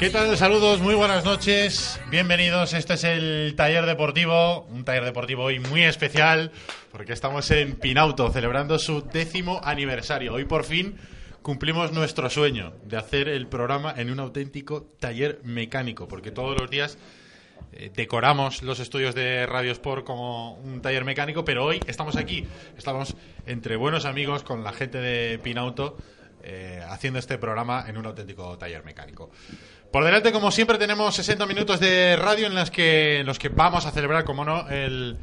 ¿Qué tal? Saludos, muy buenas noches. Bienvenidos. Este es el taller deportivo, un taller deportivo hoy muy especial porque estamos en Pinauto celebrando su décimo aniversario. Hoy por fin cumplimos nuestro sueño de hacer el programa en un auténtico taller mecánico, porque todos los días eh, decoramos los estudios de Radio Sport como un taller mecánico, pero hoy estamos aquí, estamos entre buenos amigos con la gente de Pinauto eh, haciendo este programa en un auténtico taller mecánico. Por delante, como siempre, tenemos 60 minutos de radio en, las que, los que vamos a celebrar, como no, el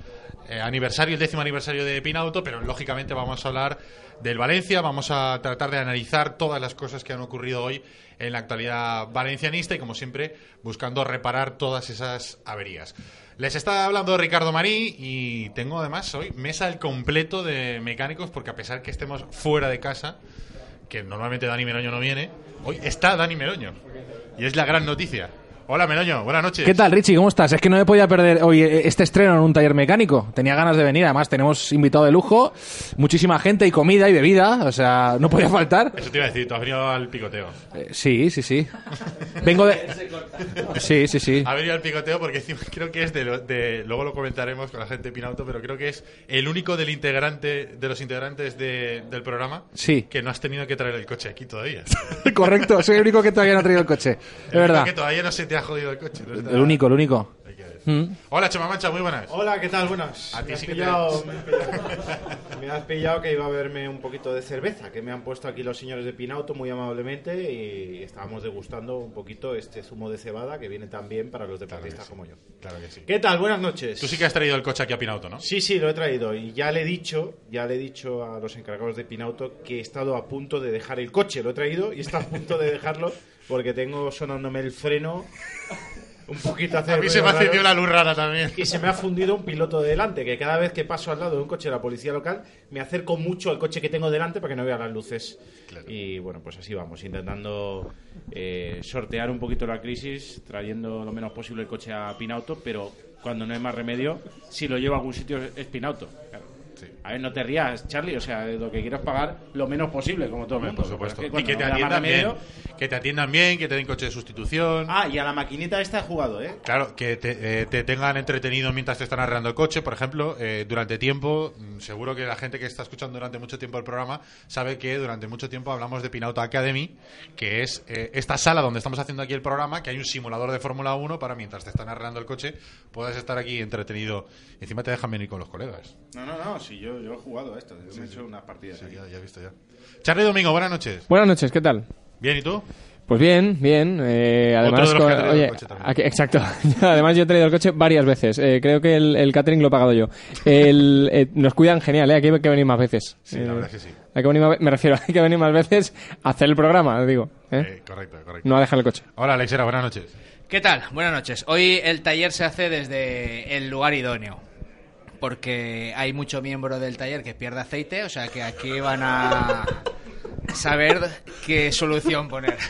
eh, aniversario, el décimo aniversario de Pinauto, pero lógicamente vamos a hablar del Valencia, vamos a tratar de analizar todas las cosas que han ocurrido hoy en la actualidad valencianista y, como siempre, buscando reparar todas esas averías. Les está hablando Ricardo Marí y tengo además hoy mesa al completo de mecánicos porque a pesar que estemos fuera de casa, que normalmente Dani Meroño no viene, hoy está Dani Meroño. Y es la gran noticia. Hola Meroño, buenas noches. ¿Qué tal, Richie? ¿Cómo estás? Es que no me podía perder hoy eh, este estreno en un taller mecánico. Tenía ganas de venir, además tenemos invitado de lujo, muchísima gente y comida y bebida, o sea, no podía faltar. Eso te iba a decir, tú has venido al picoteo. Eh, sí, sí, sí. Vengo de... Sí, sí, sí. Ha venido al picoteo porque creo que es de, lo- de- Luego lo comentaremos con la gente de Pinauto, pero creo que es el único del integrante de los integrantes de- del programa Sí. que no has tenido que traer el coche aquí todavía. Correcto, soy el único que todavía no ha traído el coche. Es El único verdad. que todavía no se te ha jodido el coche. ¿no? El único, el único. Mm. Hola Chema Mancha, muy buenas. Hola, ¿qué tal? Buenas. A ti me, has sí que te- pillado, me, has pillado, me has pillado que iba a verme un poquito de cerveza, que me han puesto aquí los señores de Pinauto muy amablemente y estábamos degustando un poquito este zumo de cebada que viene tan bien para los deportistas sí. como yo. Claro que sí. ¿Qué tal? Buenas noches. Tú sí que has traído el coche aquí a Pinauto, ¿no? Sí, sí, lo he traído y ya le he dicho, ya le he dicho a los encargados de Pinauto que he estado a punto de dejar el coche, lo he traído y está a punto de dejarlo porque tengo sonándome el freno un poquito hace A mí se me ha encendido la luz rara también. Y se me ha fundido un piloto de delante, que cada vez que paso al lado de un coche de la policía local, me acerco mucho al coche que tengo delante para que no vea las luces. Y bueno, pues así vamos, intentando eh, sortear un poquito la crisis, trayendo lo menos posible el coche a Pinauto, pero cuando no hay más remedio, si lo llevo a algún sitio es Pinauto. Claro. A ver, no te rías, Charlie, o sea, lo que quiero es pagar lo menos posible, como todo el mundo. Por supuesto. y que te atiendan bien. remedio- Que te atiendan bien, que te den coche de sustitución. Ah, y a la maquinita esta he jugado, ¿eh? Claro, que te, eh, te tengan entretenido mientras te están arreglando el coche. Por ejemplo, eh, durante tiempo, mm, seguro que la gente que está escuchando durante mucho tiempo el programa sabe que durante mucho tiempo hablamos de Pinauto Academy, que es eh, esta sala donde estamos haciendo aquí el programa, que hay un simulador de Fórmula 1 para mientras te están arreglando el coche puedas estar aquí entretenido. Y encima te dejan venir con los colegas. No, no, no, sí, yo, yo he jugado a esto, yo me he hecho unas partidas. Sí, aquí. ya, ya he visto ya. Charlie Domingo, buenas noches. Buenas noches, ¿qué tal? Bien, ¿y tú? Pues bien, bien. eh, además, de los que el coche también. aquí- exacto. además, yo he traído el coche varias veces. Eh, creo que el, el catering lo he pagado yo. El, eh, nos cuidan genial, ¿eh? Aquí hay que venir más veces. Sí, Eh, la verdad es que sí. Hay que venir más me refiero, hay que venir más veces a hacer el programa, digo. ¿eh? Eh, correcto, correcto. No a dejar el coche. Hola, Alexera, buenas noches. ¿Qué tal? Buenas noches. Hoy el taller se hace desde el lugar idóneo. Porque hay mucho miembro del taller que pierde aceite, o sea que aquí van a saber qué solución poner.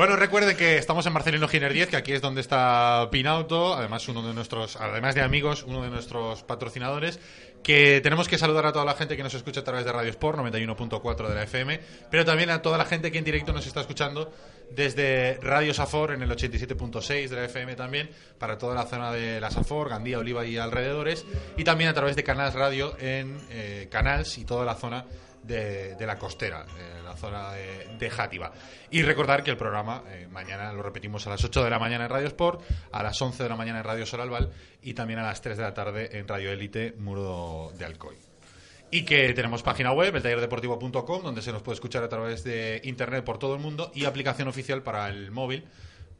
Bueno, recuerden que estamos en Marcelino Giner 10, que aquí es donde está Pinauto, además uno de nuestros, además de amigos, uno de nuestros patrocinadores, que tenemos que saludar a toda la gente que nos escucha a través de Radio Sport 91.4 de la FM, pero también a toda la gente que en directo nos está escuchando desde Radio Safor en el 87.6 de la FM también, para toda la zona de la Safor, Gandía, Oliva y alrededores, y también a través de Canals Radio en eh, Canals y toda la zona de, la costera, eh, la zona de, de Játiva. Y recordar que el programa eh, mañana lo repetimos a las 8 de la mañana en Radio Sport, a las 11 de la mañana en Radio Solalval y también a las 3 de la tarde en Radio Élite Muro de Alcoy. Y que tenemos página web, eltallerdeportivo.com, donde se nos puede escuchar a través de internet por todo el mundo y aplicación oficial para el móvil,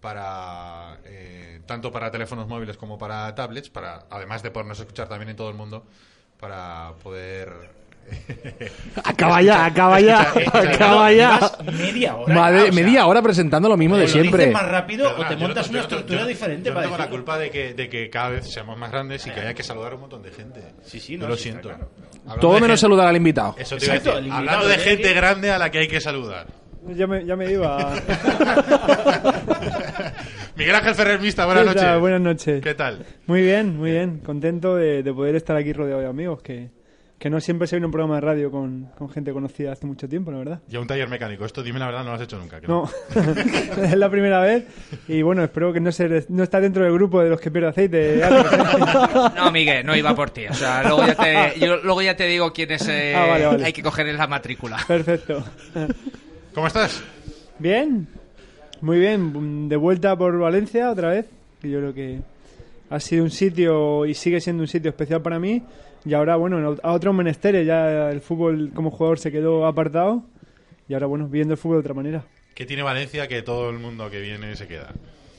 para eh, tanto para teléfonos móviles como para tablets, para además de podernos escuchar también en todo el mundo, para poder Acaba ya, acaba ya, acaba ya. Media hora. Madre- o sea, media hora presentando lo mismo de o lo dices siempre. más rápido o te no- montas yo una no- estructura yo- diferente yo no para tengo la culpa de que, de que cada vez seamos más grandes y que haya que saludar a un montón de gente. Sí, sí, Yo no, lo sí, siento. claro. Todo menos gente- saludar al invitado. Eso te iba a Exacto, decir. Hablando de gente grande a la que hay que saludar. Ya me, ya me iba. Miguel Ángel Ferrer Mista, buenas noches. Buenas noches. ¿Qué tal? Muy bien, muy bien. Contento de, de poder estar aquí rodeado de amigos, que, que no siempre se ve en un programa de radio con, con gente conocida hace mucho tiempo, la verdad. Ya un taller mecánico. Esto, dime la verdad, no lo has hecho nunca. No, es la primera vez y bueno, espero que no, se, no está dentro del grupo de los que pierde aceite. Alex. No, Miguel, no iba por ti. O sea, luego ya te, yo, luego ya te digo quiénes eh, Ah, vale, vale. hay que coger en la matrícula. Perfecto. ¿Cómo estás? Bien, muy bien. De vuelta por Valencia otra vez, yo creo que ha sido un sitio y sigue siendo un sitio especial para mí. Y ahora, bueno, a otros menesteres ya el fútbol como jugador se quedó apartado y ahora, bueno, viendo el fútbol de otra manera. ¿Qué tiene Valencia que todo el mundo que viene se queda?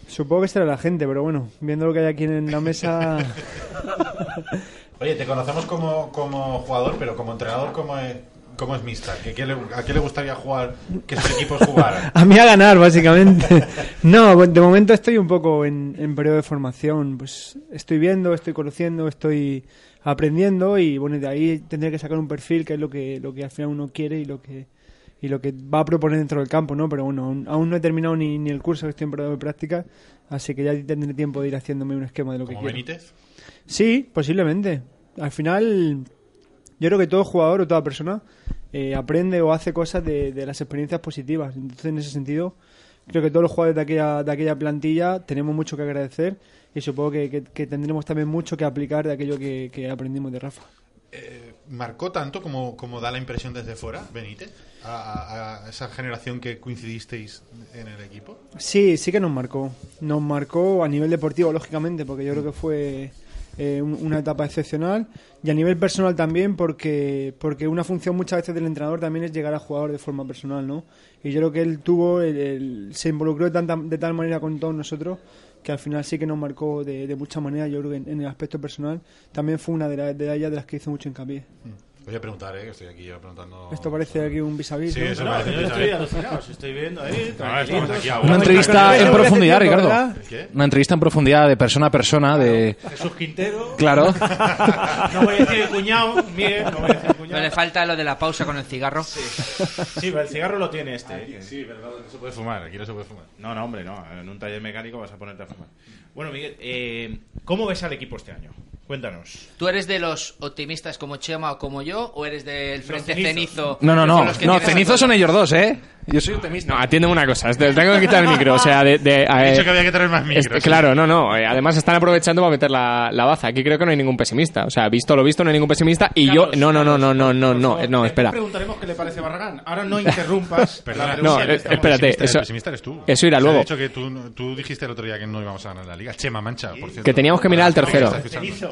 Supongo que será la gente, pero bueno, viendo lo que hay aquí en la mesa, Oye, te conocemos como, como jugador, pero como entrenador, ¿cómo es, cómo es Mista? ¿Qué- qué le- ¿A qué le gustaría jugar que sus equipos jugaran? a mí a ganar, básicamente. No, de momento estoy un poco en, en periodo de formación. Pues estoy viendo, estoy conociendo, estoy aprendiendo y bueno, de ahí tendré que sacar un perfil que es lo que, lo que al final uno quiere y lo que y lo que va a proponer dentro del campo, ¿no? Pero bueno, aún, aún no he terminado ni, ni el curso, estoy en de práctica, así que ya tendré tiempo de ir haciéndome un esquema de lo que ¿Como quiero. Benítez? Sí, posiblemente. Al final, yo creo que todo jugador o toda persona eh, aprende o hace cosas de, de las experiencias positivas. Entonces, en ese sentido, creo que todos los jugadores de aquella, de aquella plantilla tenemos mucho que agradecer y supongo que, que- que tendremos también mucho que aplicar de aquello que, que aprendimos de Rafa. Eh, ¿Marcó tanto como, como da la impresión desde fuera, Benítez? A, a- a esa generación que coincidisteis en el equipo. Sí, sí que nos marcó. Nos marcó a nivel deportivo, lógicamente, porque yo creo que fue eh, un- una etapa excepcional. Y a nivel personal también, porque, porque una función muchas veces del entrenador también es llegar al jugador de forma personal, ¿no? Y yo creo que él tuvo, el- se involucró de, tanta, de tal manera con todos nosotros que al final sí que nos marcó de, de muchas maneras. Yo creo que en, el aspecto personal también fue una de, la- de ellas de las que hizo mucho hincapié. Voy a preguntar, ¿eh? que estoy aquí yo preguntando. Esto parece aquí un vis a vis. Sí, ¿no? eso No, parece yo estoy alucinado, viendo ahí. No, estamos tranquilitos. aquí a Una entrevista en profundidad, Ricardo. ¿verdad? ¿Qué? Una entrevista en profundidad de persona a persona, de... Jesús Quintero. Claro. No voy a decir el cuñado, Miguel, no voy a decir el No cuñado. le falta lo de la pausa con el cigarro. Sí, pero el cigarro lo tiene este. ¿eh? Sí, pero no se puede fumar, aquí no se puede fumar. No, no, hombre, no. En un taller mecánico vas a ponerte a fumar. Bueno, Miguel, eh, ¿cómo ves al equipo este año? Cuéntanos. ¿Tú eres de los optimistas como Chema o como yo? ¿O eres del Frente. Cenizo? No, no, no. No, cenizos son ellos dos, ¿eh? Yo soy optimista. No, atiende una cosa, te tengo que quitar el micro, o sea, de... de- He eh, dicho que había que tener más micros. claro, no, no, eh, además están aprovechando para meter la, la baza, aquí creo que no hay ningún pesimista, o sea, visto lo visto no hay ningún pesimista y Carlos, yo... No, no, no, no, no, no, no, eh, no, espera. preguntaremos qué le parece Barragán. Ahora no interrumpas. Perdona, la no, eh, espérate, pesimista, eso- el pesimista eres tú. eso irá Se ha luego. dicho que tú, tú dijiste el otro día que no íbamos a ganar la liga. Chema Mancha, por cierto. Que teníamos que mirar al tercero.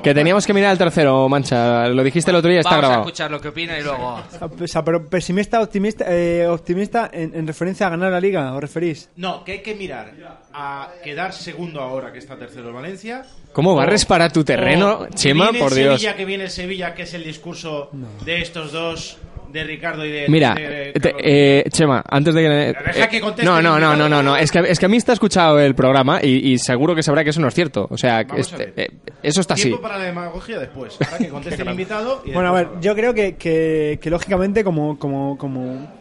que teníamos que mirar al tercero, Mancha, lo dijiste el otro día, está Vamos a grabado. escuchar lo que opina y luego... O sea, pero pesimista, optimista, eh, optimista en, en referencia a ganar la liga, ¿os referís? No, que hay que mirar a quedar segundo ahora que está tercero el Valencia. ¿Cómo barres para tu terreno, Chema? viene Por Dios. Sevilla, que viene el Sevilla, que es el discurso de estos dos de Ricardo y de... Mira, de- te- eh, Chema, antes de que... deja eh, que conteste no, no, no, no, no, no, es que, es que a mí está escuchado el programa y, y seguro que sabrá que eso no es cierto. O sea, este- ver. eh, eso está así. Tiempo para la demagogia después. Ahora que conteste el invitado y Bueno, a ver, yo creo que, que, que lógicamente, como, como, como,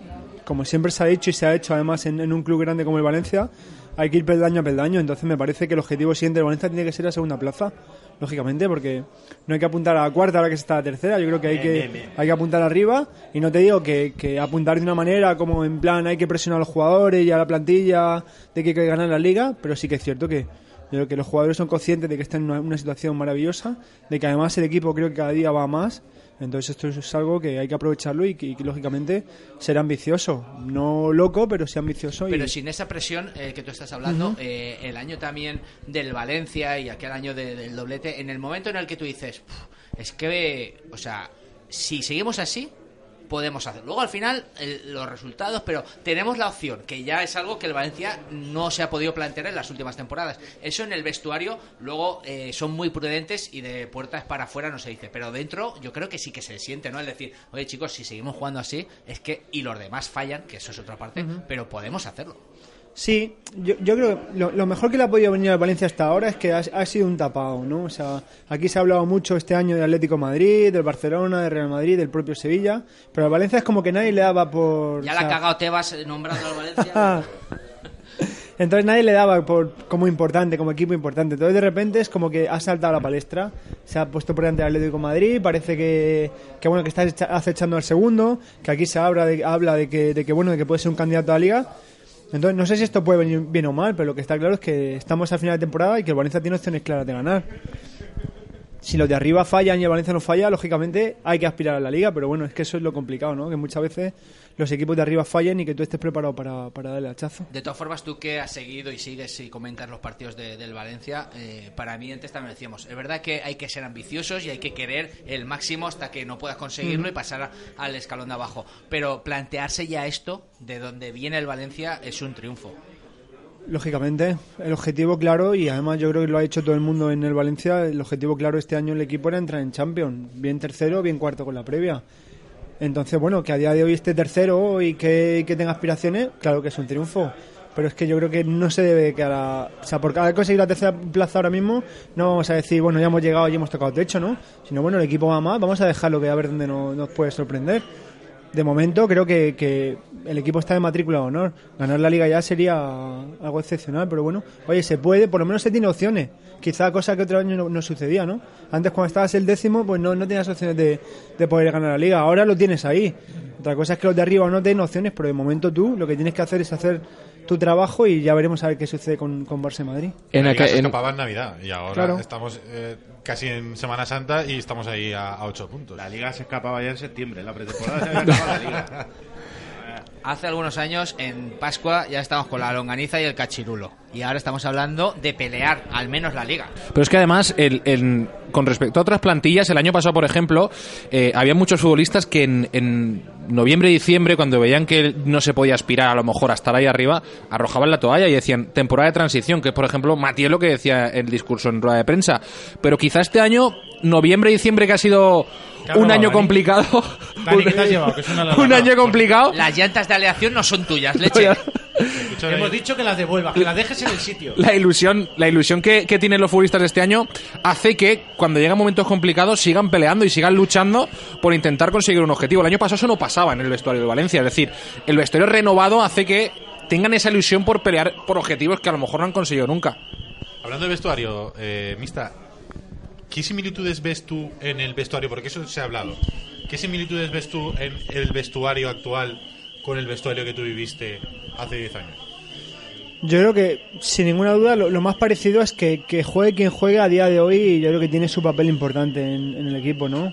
como siempre se ha dicho y se ha hecho además en, en un club grande como el Valencia, hay que ir peldaño a peldaño. Entonces me parece que el objetivo siguiente del Valencia tiene que ser la segunda plaza, lógicamente, porque no hay que apuntar a la cuarta ahora que se está a la tercera. Yo creo que hay, que, hay que apuntar arriba y no te digo que, que apuntar de una manera como en plan hay que presionar a los jugadores y a la plantilla de que hay que ganar la liga, pero sí que es cierto que que los jugadores son conscientes de que están en una, una situación maravillosa, de que además el equipo creo que cada día va a más. Entonces esto es algo que hay que aprovecharlo y y lógicamente ser ambicioso. No loco, pero sí ambicioso. y- Pero sin esa presión eh, que tú estás hablando, eh, el año también del Valencia y aquel año de- del doblete, en el momento en el que tú dices, "Puf, es que, o sea, si seguimos así, podemos hacer. Luego al final el- los resultados, pero tenemos la opción, que ya es algo que el Valencia no se ha podido plantear en las últimas temporadas. Eso en el vestuario luego eh, son muy prudentes y de puertas para afuera no se dice, pero dentro yo creo que sí que se siente, ¿no? Es decir, oye chicos, si seguimos jugando así, es que y los demás fallan, que eso es otra parte, pero podemos hacerlo. Sí, yo, yo creo que lo, lo mejor que le ha podido venir al Valencia hasta ahora es que ha, ha sido un tapado, ¿no? O sea, aquí se ha hablado mucho este año del Atlético de Madrid, del Barcelona, del Real Madrid, del propio Sevilla, pero al Valencia es como que nadie le daba por... Ya o la ha sea, cagado Tebas nombrando al Valencia. Entonces nadie le daba por, como importante, como equipo importante. Entonces de repente es como que ha saltado a la palestra, se ha puesto por delante del Atlético de Madrid, parece que, que bueno que está echa- acechando al segundo, que aquí se habla de, habla de que, de que bueno de que puede ser un candidato a la liga. Entonces no sé si esto puede venir bien o mal, pero lo que está claro es que estamos a final de temporada y que el Valencia tiene opciones claras de ganar. Si los de arriba fallan y el Valencia no falla, lógicamente hay que aspirar a la liga, pero bueno, es que eso es lo complicado, ¿no? Que muchas veces los equipos de arriba fallan y que tú estés preparado para, para darle hachazo. De todas formas, tú que has seguido y sigues y comentas los partidos de- del Valencia, eh, para mí antes también decíamos, es verdad que hay que ser ambiciosos y hay que querer el máximo hasta que no puedas conseguirlo y pasar a- al escalón de abajo. Pero plantearse ya esto, de donde viene el Valencia, es un triunfo. Lógicamente, el objetivo claro, y además yo creo que lo ha hecho todo el mundo en el Valencia, el objetivo claro este año el equipo era entrar en Champions, bien tercero, bien cuarto con la previa. Entonces, bueno, que a día de hoy esté tercero y que, que tenga aspiraciones, claro que es un triunfo. Pero es que yo creo que no se debe quedar a... O sea, por cada conseguir la tercera plaza ahora mismo, no vamos a decir, bueno, ya hemos llegado y hemos tocado techo, ¿no? Sino, bueno, el equipo va más, vamos a dejarlo que a ver dónde no- nos puede sorprender. De momento creo que, que el equipo está de matrícula de honor. Ganar la liga ya sería algo excepcional, pero bueno, oye, se puede, por lo menos se tiene opciones. Quizá cosa que otro año no, no sucedía, ¿no? Antes cuando estabas el décimo, pues no, no tenías opciones de, de poder ganar la liga. Ahora lo tienes ahí. Otra cosa es que los de arriba no tienen opciones, pero de momento tú lo que tienes que hacer es hacer tu trabajo y ya veremos a ver qué sucede con, con Barça y Madrid. En la liga aquel- se en- escapaba en Navidad y ahora Claro. estamos eh, casi en Semana Santa y estamos ahí a, a ocho puntos. La liga se escapaba ya en septiembre, la pretemporada se había acabado la liga. Hace algunos años, en Pascua, ya estábamos con la longaniza y el cachirulo. Y ahora estamos hablando de pelear, al menos la liga. Pero es que además, el- el- con respecto a otras plantillas, el año pasado, por ejemplo, eh, había muchos futbolistas que en, en noviembre y diciembre, cuando veían que no se podía aspirar a lo mejor a estar ahí arriba, arrojaban la toalla y decían temporada de transición, que es, por ejemplo, Matías lo que decía en el discurso en rueda de prensa. Pero quizá este año, noviembre y diciembre, que ha sido ¿Qué ha un robado, año Dani? complicado. Dani, ¿qué te has llevado? Que suena la un año complicado. Las llantas de aleación no son tuyas, leche. Hemos dicho que las devuelvas, que las dejes en el sitio. La ilusión, la ilusión que, que tienen los futbolistas de este año hace que cuando llegan momentos complicados sigan peleando y sigan luchando por intentar conseguir un objetivo. El año pasado eso no pasaba en el vestuario del Valencia, es decir, el vestuario renovado hace que tengan esa ilusión por pelear por objetivos que a lo mejor no han conseguido nunca. Hablando de vestuario, eh, Mista, ¿qué similitudes ves tú en el vestuario? Porque eso se ha hablado. ¿Qué similitudes ves tú en el vestuario actual con el vestuario que tú viviste hace 10 años? Yo creo que, sin ninguna duda, lo, más parecido es que, que juegue quien juegue a día de hoy, yo creo que tiene su papel importante en, en el equipo, ¿no?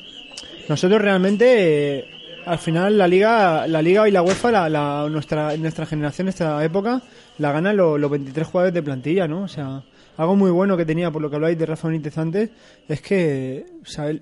Nosotros realmente, eh, al final, la liga la liga y la UEFA, la, la- nuestra, nuestra generación, nuestra época, la ganan lo- los 23 jugadores de plantilla, ¿no? O sea, algo muy bueno que tenía, por lo que habláis de Rafa Benítez antes, es que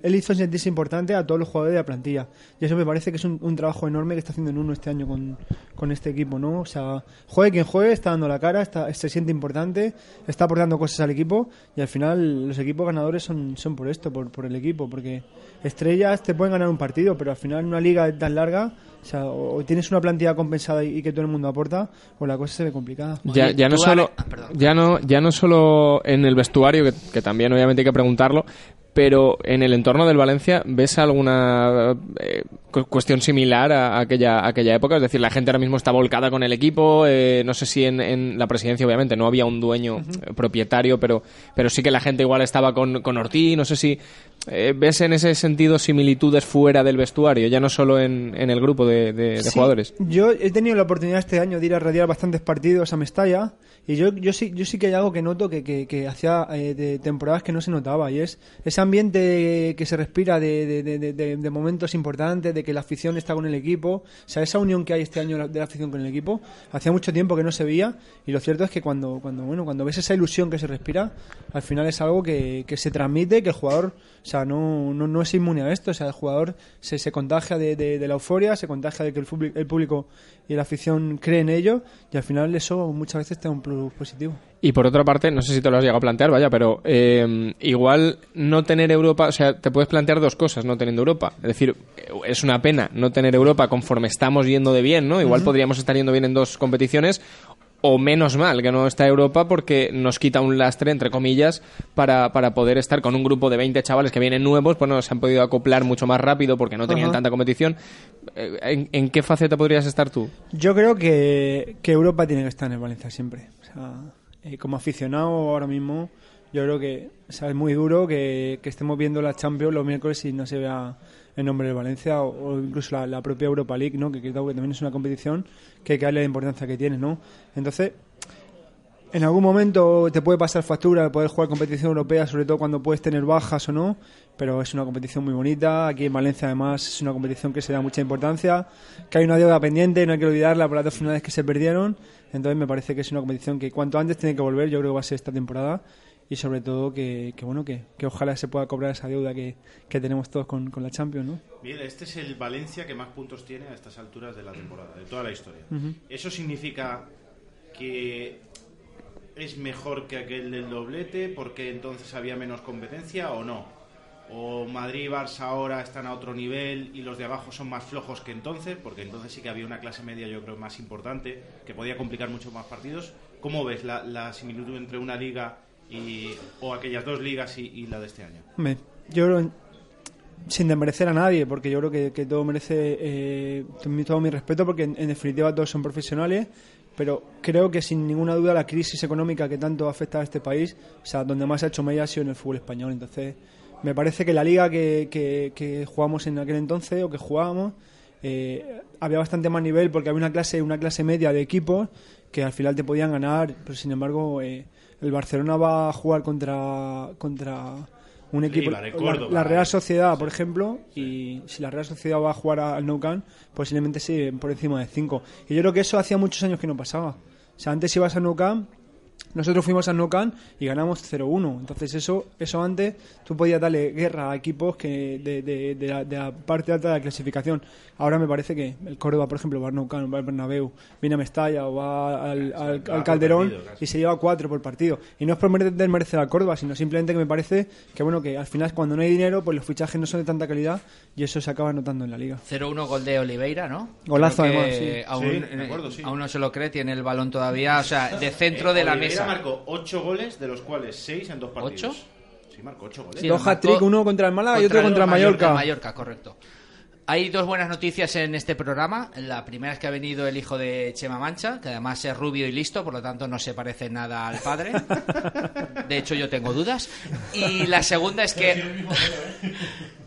él, hizo sentirse importante a todos los jugadores de la plantilla. Y eso me parece que es un, un trabajo enorme que está haciendo en uno este año con, con este equipo, ¿no? O sea, juegue quien juegue, está dando la cara, está, se siente importante, está aportando cosas al equipo y al final los equipos ganadores son, son por esto, por, por el equipo, porque estrellas te pueden ganar un partido, pero al final en una liga tan larga, o, sea, o tienes una plantilla compensada y, y que todo el mundo aporta, o la cosa se ve complicada. Ya, no solo ah, ya no ya no solo en el vestuario que, que también obviamente hay que preguntarlo pero en el entorno del Valencia ves alguna eh, cu- cuestión similar a aquella a aquella época es decir la gente ahora mismo está volcada con el equipo eh, no sé si en, en la presidencia obviamente no había un dueño eh, propietario pero pero sí que la gente igual estaba con, con Ortiz no sé si eh, ves en ese sentido similitudes fuera del vestuario ya no solo en, en el grupo de, de- de Sí, jugadores Yo he tenido la oportunidad este año de ir a radiar bastantes partidos a Mestalla y yo, yo, sí, yo sí que hay algo que noto que, que, que hacía de temporadas que no se notaba y es ese ambiente que se respira de, de, de- de- momentos importantes, de que la afición está con el equipo, o sea, esa unión que hay este año de la afición con el equipo, hacía mucho tiempo que no se veía. Y lo cierto es que cuando, cuando, bueno, cuando ves esa ilusión que se respira, al final es algo que, que se transmite, que el jugador, o sea, no, no, no es inmune a esto, o sea, el jugador se, se contagia de, la euforia, se contagia de que el, el público y la afición cree en ello y al final eso muchas veces te da un plus positivo. Y por otra parte, no sé si te lo has llegado a plantear, vaya, pero eh, igual no tener Europa, o sea, te puedes plantear dos cosas no teniendo Europa. Es decir, eh, es una pena no tener Europa conforme estamos yendo de bien, ¿no? Igual podríamos estar yendo bien en dos competiciones. O menos mal que no está Europa porque nos quita un lastre, entre comillas, para, para poder estar con un grupo de 20 chavales que vienen nuevos, pues no se han podido acoplar mucho más rápido porque no tenían Ajá. tanta competición. Eh, ¿En, en qué faceta podrías estar tú? Yo creo que, que Europa tiene que estar en el Valencia siempre. O sea, eh, como aficionado ahora mismo, yo creo que o sea, es muy duro que, que estemos viendo la Champions los miércoles y no se vea el nombre del Valencia o, incluso la, la propia Europa League, ¿no? que creo que también es una competición que hay que darle la importancia que tiene. ¿no? Entonces, en algún momento te puede pasar factura de poder jugar competición europea, sobre todo cuando puedes tener bajas o no, pero es una competición muy bonita. Aquí en Valencia, además, es una competición que se da mucha importancia, que hay una deuda pendiente, no hay que olvidarla por las dos finales que se perdieron. Entonces, me parece que es una competición que cuanto antes tiene que volver, yo creo que va a ser esta temporada. Y sobre todo que, que bueno que, que ojalá se pueda cobrar esa deuda que, que tenemos todos con, con la Champions, ¿no? Bien, este es el Valencia que más puntos tiene a estas alturas de la temporada, de toda la historia. ¿Eso significa que es mejor que aquel del doblete porque entonces había menos competencia o no? ¿O Madrid y Barça ahora están a otro nivel y los de abajo son más flojos que entonces? Porque entonces sí que había una clase media, yo creo, más importante, que podía complicar mucho más partidos. ¿Cómo ves la, la similitud entre una liga y, o aquellas dos ligas y, y la de este año? Hombre, yo creo, sin desmerecer a nadie, porque yo creo que, que todo merece eh, todo mi respeto, porque en, en definitiva todos son profesionales, pero creo que sin ninguna duda la crisis económica que tanto afecta a este país, o sea, donde más ha hecho media ha sido en el fútbol español. Entonces, me parece que la liga que, que, que jugamos en aquel entonces, o que jugábamos, eh, había bastante más nivel, porque había una clase, una clase media de equipos que al final te podían ganar, pero sin embargo, eh, el Barcelona va a jugar contra, contra un equipo, Riva la- Real Sociedad, por ejemplo, y si la Real Sociedad va a jugar al Nou Camp, posiblemente sí por encima de 5. Y yo creo que eso hacía muchos años que no pasaba. O sea, antes ibas al Nou Camp, nosotros fuimos al Nou Camp y ganamos 0-1. Entonces eso eso antes tú podías darle guerra a equipos que de, de- de la, de la parte alta de la clasificación. Ahora me parece que el Córdoba, por ejemplo, va al Nou Camp, va al Bernabéu, viene a Mestalla o va al, al- al Calderón y se lleva cuatro por partido. Y no es por merecer merecer al Córdoba, sino simplemente que me parece que bueno que al final cuando no hay dinero, pues los fichajes no son de tanta calidad y eso se acaba notando en la liga. 0-1 gol de Oliveira, ¿no? Golazo, además, sí. Aún, Sí, acuerdo, sí. aún no se lo cree, tiene el balón todavía, o sea, de centro de la Eh, Marcó 8 goles, de los cuales 6 en dos partidos. ¿Ocho? Sí, marcó 8 goles. Sí, Dos hat-trick, uno contra el Málaga y otro contra el Mallorca. Mallorca. Mallorca, correcto. Hay dos buenas noticias en este programa. La primera es que ha venido el hijo de Chema Mancha, que además es rubio y listo, por lo tanto no se parece nada al padre. De hecho, yo tengo dudas. Y la segunda es que.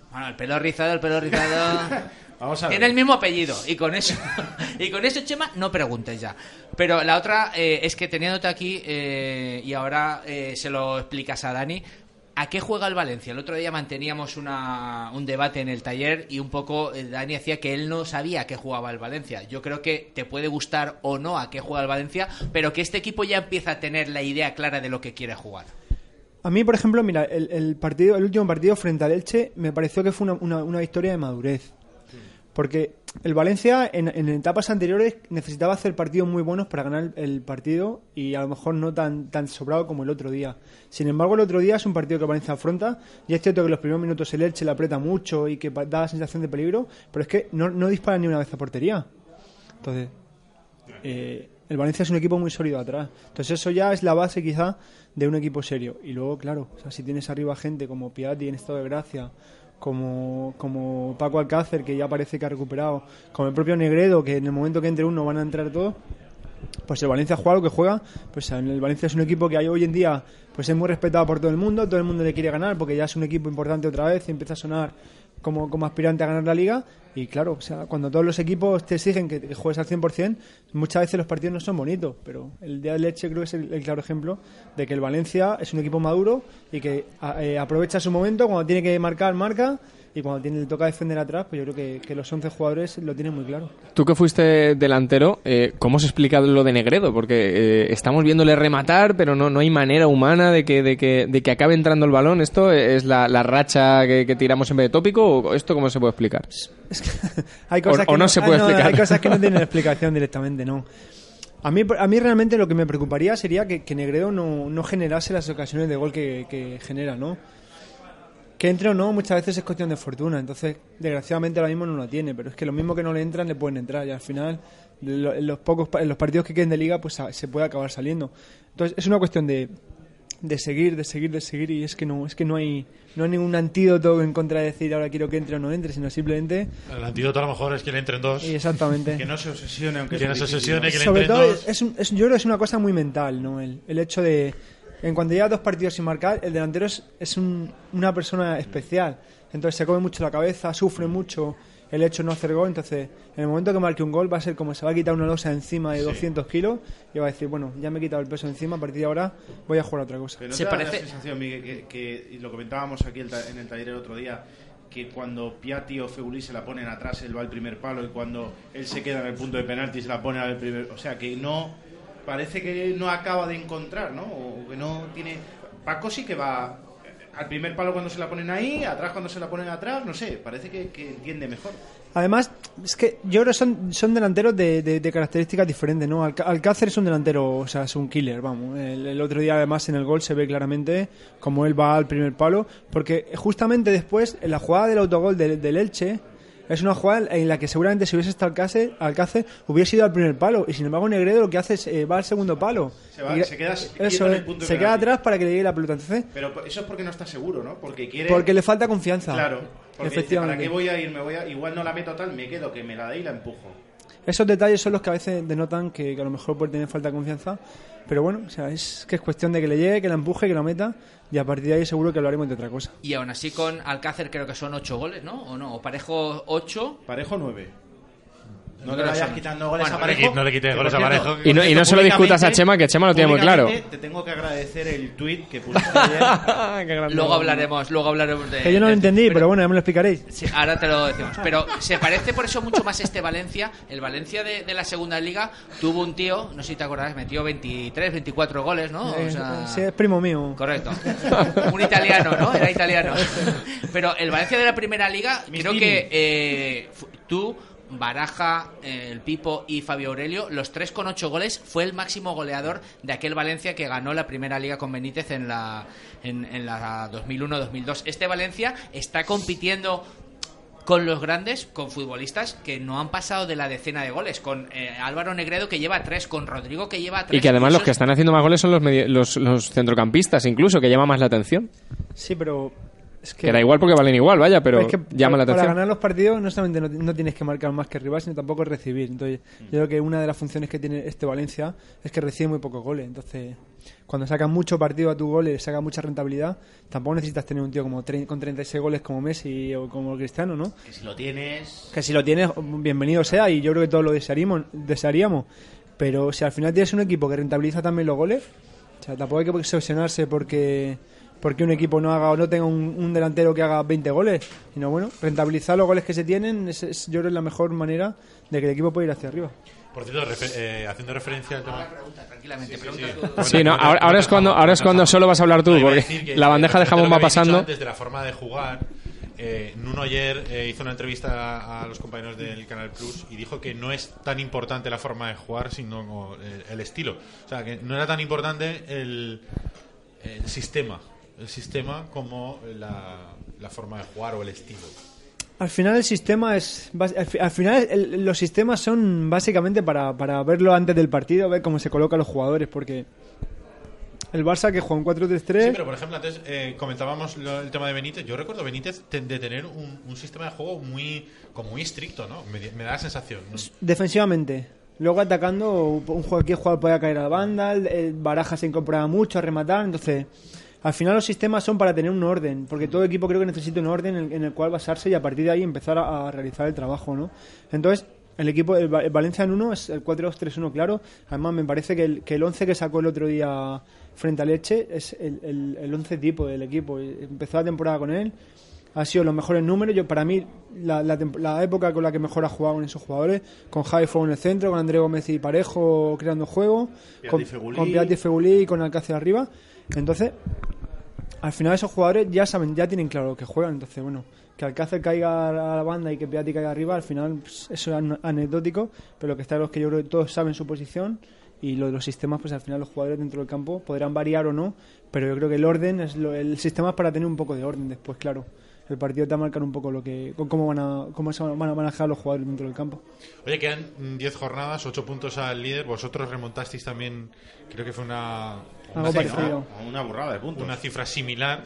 Bueno, el pelo rizado, el pelo rizado. Vamos a ver. Tiene el mismo apellido y con eso y con eso Chema no preguntes ya. Pero la otra eh, es que teniéndote aquí eh, y ahora eh, se lo explicas a Dani. ¿A qué juega el Valencia? El otro día manteníamos una- un debate en el taller y un poco eh, Dani decía que él no sabía a qué jugaba el Valencia. Yo creo que te puede gustar o no a qué juega el Valencia, pero que este equipo ya empieza a tener la idea clara de lo que quiere jugar. A mí, por ejemplo, mira, el, el partido, el último partido frente al Elche me pareció que fue una, una- una victoria de madurez. Porque el Valencia en, en etapas anteriores necesitaba hacer partidos muy buenos para ganar el, partido y a lo mejor no tan, tan sobrado como el otro día. Sin embargo, el otro día es un partido que Valencia afronta y es cierto que los primeros minutos el Elche le aprieta mucho y que da la sensación de peligro, pero es que no, no dispara ni una vez a portería. Entonces, eh, el Valencia es un equipo muy sólido atrás. Entonces eso ya es la base quizá de un equipo serio. Y luego, claro, o sea, si tienes arriba gente como Piatti en estado de gracia, como, como Paco Alcácer, que ya parece que ha recuperado, como el propio Negredo, que en el momento que entre uno van a entrar todos, pues el Valencia juega lo que juega. Pues el Valencia es un equipo que hay hoy en día pues es muy respetado por todo el mundo, todo el mundo le quiere ganar porque ya es un equipo importante otra vez y empieza a sonar como, como aspirante a ganar la liga. Y claro, o sea, cuando todos los equipos te exigen que, juegues al 100%, muchas veces los partidos no son bonitos. Pero el día de leche creo que es el, el claro ejemplo de que el Valencia es un equipo maduro y que a- eh, aprovecha su momento, cuando tiene que marcar, marca. Y cuando tiene, le toca defender atrás, pues yo creo que, que los 11 jugadores lo tienen muy claro. Tú que fuiste delantero, eh, ¿cómo se explica lo de Negredo? Porque eh, estamos viéndole rematar, pero no, no hay manera humana de que, de, que, de que acabe entrando el balón. ¿Esto es la, la racha que, que tiramos siempre de tópico o esto cómo se puede explicar? Es que hay cosas O- no se puede ah, explicar. Hay cosas que no tienen explicación directamente, no. A mí, a mí realmente lo que me preocuparía sería que, que Negredo no, no generase las ocasiones de gol que, que genera, ¿no? Que entre o no muchas veces es cuestión de fortuna, entonces desgraciadamente ahora mismo no lo tiene, pero es que lo mismo que no le entran le pueden entrar y al final lo- en los pocos pa- en los partidos que queden de liga pues a- se puede acabar saliendo. Entonces es una cuestión de, de seguir, de seguir, de seguir y es que no es que no hay no hay ningún antídoto en contra de decir ahora quiero que entre o no entre, sino simplemente El antídoto a lo mejor es que le entren dos. y exactamente. Que no se obsesione, aunque Que no se obsesione, que le Sobre entren todo, dos. es un- es- yo creo que es una cosa muy mental, ¿no? El, el hecho de. En cuanto lleva dos partidos sin marcar, el delantero es, es un- una persona especial. Entonces se come mucho la cabeza, sufre mucho el hecho de no hacer gol. Entonces, en el momento que marque un gol, va a ser como se va a quitar una losa encima de 200 kilos y va a decir, bueno, ya me he quitado el peso encima, a partir de ahora voy a jugar a otra cosa. Pero ¿no Se te da parece- la sensación, Miguel, que, que- y lo comentábamos aquí el ta- en el taller el otro día, que cuando Piatti o Feulí se la ponen atrás, él va al primer palo y cuando él se queda en el punto de penalti se la pone al primer... O sea, que no... Parece que no acaba de encontrar, ¿no? O que no tiene... Paco sí que va al primer palo cuando se la ponen ahí, atrás cuando se la ponen atrás, no sé, parece que, que entiende mejor. Además, es que yo creo que son, son delanteros de, de- de características diferentes, ¿no? Alcácer es un delantero, o sea, es un killer, vamos. El, el otro día, además, en el gol se ve claramente como él va al primer palo, porque justamente después, en la jugada del autogol del, del Elche, es una jugada en la que seguramente si hubiese estado Alcácer, Alcácer hubiese ido al primer palo, y sin embargo Negredo lo que hace es eh, va al segundo palo. Se va- Y- se queda quieto eso en es, el punto de se queda penalti. atrás para que le llegue la pelota. Entonces, Pero eso es porque no está seguro, ¿no? Porque quiere... porque le falta confianza. Claro, porque dice, efectivamente. ¿para qué voy a ir? Me voy a... Igual no la meto tal, me quedo, que me la dé y la empujo. Esos detalles son los que a veces denotan que, que a lo mejor puede tener falta de confianza. Pero bueno, o sea, es que es cuestión de que le llegue, que la empuje, que la meta. Y a partir de ahí seguro que hablaremos de otra cosa. Y aún así con Alcácer creo que son 8 goles, ¿no? ¿O no? O Parejo 8. Parejo 9. No creo que vayas quitando goles Bueno, a no le Parejo. no le quites goles a Parejo. Y no- y no se lo discutas a Chema, que Chema lo tiene muy claro. Te tengo que agradecer el tweet que pusiste ayer. Luego hablaremos, luego hablaremos de... Que yo no lo entendí, pero, bueno, ya me lo explicaréis. Sí, ahora te lo decimos. Pero se parece por eso mucho más este Valencia. El Valencia de, de la segunda liga tuvo un tío, no sé si te acuerdas, metió 23, 24 goles, ¿no? O sea, sí, es primo mío. Correcto. Un italiano, ¿no? Era italiano. Pero el Valencia de la primera liga, creo que eh, tú, Baraja, eh, el Pipo y Fabio Aurelio, los tres con ocho goles, fue el máximo goleador de aquel Valencia que ganó la primera liga con Benítez en la, en, en la 2001-2002. Este Valencia está compitiendo con los grandes, con futbolistas que no han pasado de la decena de goles, con eh, Álvaro Negredo que lleva tres, con Rodrigo que lleva tres. Y que además los que es- están haciendo más goles son los, los, los centrocampistas, incluso, que llama más la atención. Sí, pero es que... Que da igual porque valen igual, vaya, pero es que llama la para atención. ganar los partidos no solamente no, no tienes que marcar más que rival, sino tampoco recibir. Entonces, yo creo que una de las funciones que tiene este Valencia es que recibe muy pocos goles. Entonces, cuando sacas mucho partido a tu gol y sacas mucha rentabilidad, tampoco necesitas tener un tío como tre- con 36 goles como Messi o como Cristiano, ¿no? que si lo tienes... Que si lo tienes, bienvenido sea, y yo creo que todos lo desearíamos, desearíamos. Pero si al final tienes un equipo que rentabiliza también los goles, o sea, tampoco hay que obsesionarse porque, porque un equipo no haga o no tenga un, un delantero que haga 20 goles. Sino bueno, rentabilizar los goles que se tienen es, es- yo creo que es la mejor manera de que el equipo pueda ir hacia arriba. Por cierto, refe- eh, haciendo referencia al tema. Tranquilamente, Sí, pregunta sí. tú. Sí, no, ahora, ahora es cuando, ahora es cuando solo vas a hablar tú, No, porque la bandeja eh, de jamón va pasando. Antes de la forma de jugar, eh, Nuno ayer eh, hizo una entrevista a, a los compañeros del Canal Plus y dijo que no es tan importante la forma de jugar, sino el, el estilo. O sea, que no era tan importante el, el sistema, el sistema como la, la forma de jugar o el estilo. Al final el sistema es... Al, fi- al final el- los sistemas son básicamente para, para verlo antes del partido, ver cómo se colocan los jugadores, porque el Barça que juega un 4-3-3... Sí, pero por ejemplo, antes eh, comentábamos lo- el tema de Benítez. Yo recuerdo Benítez te- de tener un, un sistema de juego muy como muy estricto, ¿no? Me, me da la sensación. ¿no? Defensivamente. Luego atacando, un jugador que jugador podía caer a la banda, el, el Baraja se incorporaba mucho a rematar, entonces al final los sistemas son para tener un orden, porque todo equipo creo que necesita un orden en, en el cual basarse y a partir de ahí empezar a, a realizar el trabajo, ¿no? Entonces, el equipo, el, Va- el Valencia en uno es el 4-2-3-1 claro, además me parece que el, que el 11 que sacó el otro día frente a Leche es el, el, el 11 tipo del equipo, empezó la temporada con él, ha sido los mejores números. Yo, para mí, la, la, época con la que mejor ha jugado en esos jugadores, con Javi Fuego en el centro, con André Gómez y Parejo creando juego, Piatti con, Fegulí. con Piatti Fegulí y con Alcácer arriba. Entonces, al final esos jugadores ya saben, ya tienen claro lo que juegan. Entonces, bueno, que Alcácer caiga a la banda y que Piatti caiga arriba, al final pues, eso es an- anecdótico, pero lo que está claro es que yo creo que todos saben su posición y lo de los sistemas, pues al final los jugadores dentro del campo podrán variar o no, pero yo creo que el orden, es lo- el sistema es para tener un poco de orden después, claro. El partido te va a marcar un poco lo que, cómo van a, cómo se van a manejar los jugadores dentro del campo. Oye, quedan mm, 10 jornadas, 8 puntos al líder. Vosotros remontasteis también, creo que fue una, una, cifra. Una burrada de puntos. una cifra similar.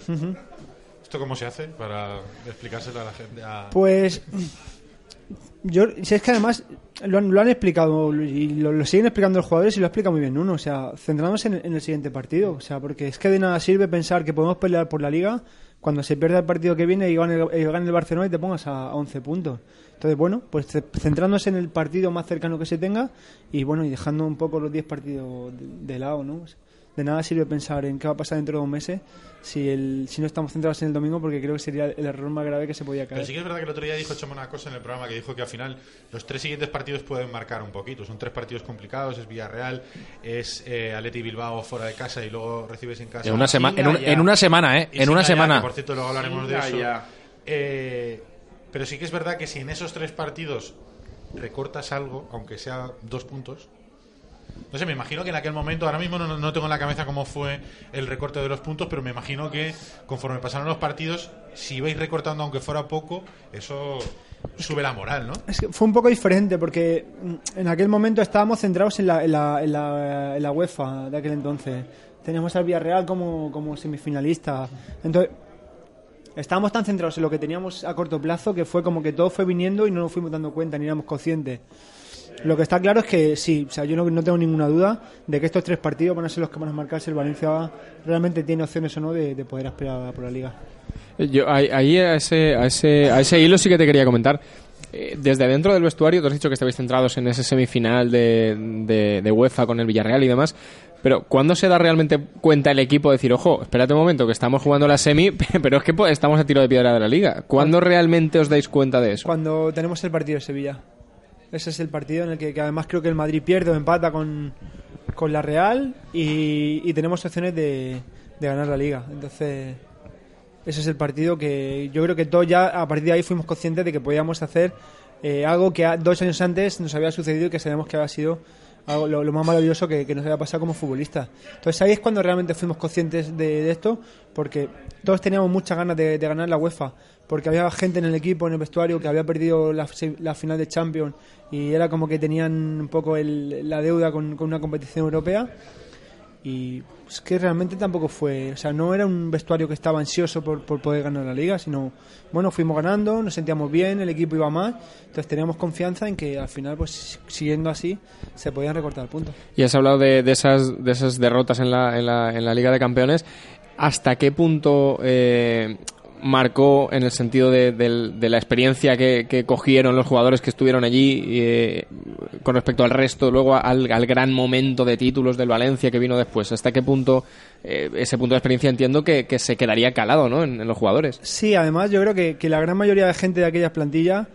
¿Esto cómo se hace para explicárselo a la gente? a- Pues yo, si es que además lo han, lo han explicado y lo, lo siguen explicando los jugadores y lo explica muy bien uno. O sea, centrándonos en, en el siguiente partido. O sea, porque es que de nada sirve pensar que podemos pelear por la liga cuando se pierda el partido que viene y gane, el- eh, el Barcelona y te pongas a, a 11 puntos. Entonces, bueno, pues ce- centrándose en el partido más cercano que se tenga y bueno, y dejando un poco los 10 partidos de, de lado, ¿no? De nada sirve pensar en qué va a pasar dentro de dos meses si, el, si no estamos centrados en el domingo porque creo que sería el error más grave que se podía caer. Pero sí que es verdad que el otro día dijo Chema una cosa en el programa que dijo que al final los tres siguientes partidos pueden marcar un poquito. Son tres partidos complicados, es Villarreal, es eh, Atleti Bilbao fuera de casa y luego recibes en casa. En una, sema- en, un- una semana, ¿eh? Y En una semana. por cierto, luego hablaremos de eso. Eh, pero sí que es verdad que si en esos tres partidos recortas algo, aunque sea dos puntos. No sé, me imagino que en aquel momento, ahora mismo no, no tengo en la cabeza cómo fue el recorte de los puntos, pero me imagino que conforme pasaron los partidos, si ibais recortando aunque fuera poco, eso sube la moral, ¿no? Es que fue un poco diferente porque en aquel momento estábamos centrados en la, en la, en la, en la UEFA de aquel entonces. Teníamos al Villarreal como, como semifinalista. Entonces, estábamos tan centrados en lo que teníamos a corto plazo que fue como que todo fue viniendo y no nos fuimos dando cuenta ni éramos conscientes. Lo que está claro es que sí, o sea, yo no, no tengo ninguna duda de que estos tres partidos van a ser los que van a marcar si el Valencia realmente tiene opciones o no de, de poder aspirar por la liga. Yo ahí, ahí a, ese, a, ese, a ese hilo sí que te quería comentar. Eh, Desde dentro del vestuario, te has dicho que estabais centrados en ese semifinal de, de, de UEFA con el Villarreal y demás. Pero ¿cuándo se da realmente cuenta el equipo de decir, ojo, espérate un momento, que estamos jugando la semi, pero es que estamos a tiro de piedra de la liga? ¿Cuándo realmente os dais cuenta de eso? Cuando tenemos el partido de Sevilla. Ese es el partido en el que, además creo que el Madrid pierde o empata con, con la Real y, tenemos opciones de, de ganar la liga. Entonces, ese es el partido que yo creo que todos ya a partir de ahí fuimos conscientes de que podíamos hacer eh, algo que dos años antes nos había sucedido y que sabíamos que había sido algo, lo, más maravilloso que, nos había pasado como futbolista. Entonces ahí es cuando realmente fuimos conscientes de, esto, porque todos teníamos muchas ganas de ganar la UEFA, porque había gente en el equipo, en el vestuario, que había perdido la, la final de Champions y era como que tenían un poco el- la deuda con, con una competición europea. Y es que realmente tampoco fue, o sea, no era un vestuario que estaba ansioso por, por poder ganar la liga, sino, bueno, fuimos ganando, nos sentíamos bien, el equipo iba más, entonces teníamos confianza en que al final, pues siguiendo así, se podían recortar puntos. Y has hablado de, de esas, de esas derrotas en la, en, la, en la Liga de Campeones. ¿Hasta qué punto eh, marcó en el sentido de, del- de la experiencia que, que cogieron los jugadores que estuvieron allí eh, con respecto al resto, luego al, gran momento de títulos del Valencia que vino después? ¿Hasta qué punto eh, ese punto de experiencia entiendo que, se quedaría calado ¿no? en, los jugadores? Sí, además yo creo que, la gran mayoría de gente de aquellas plantillas,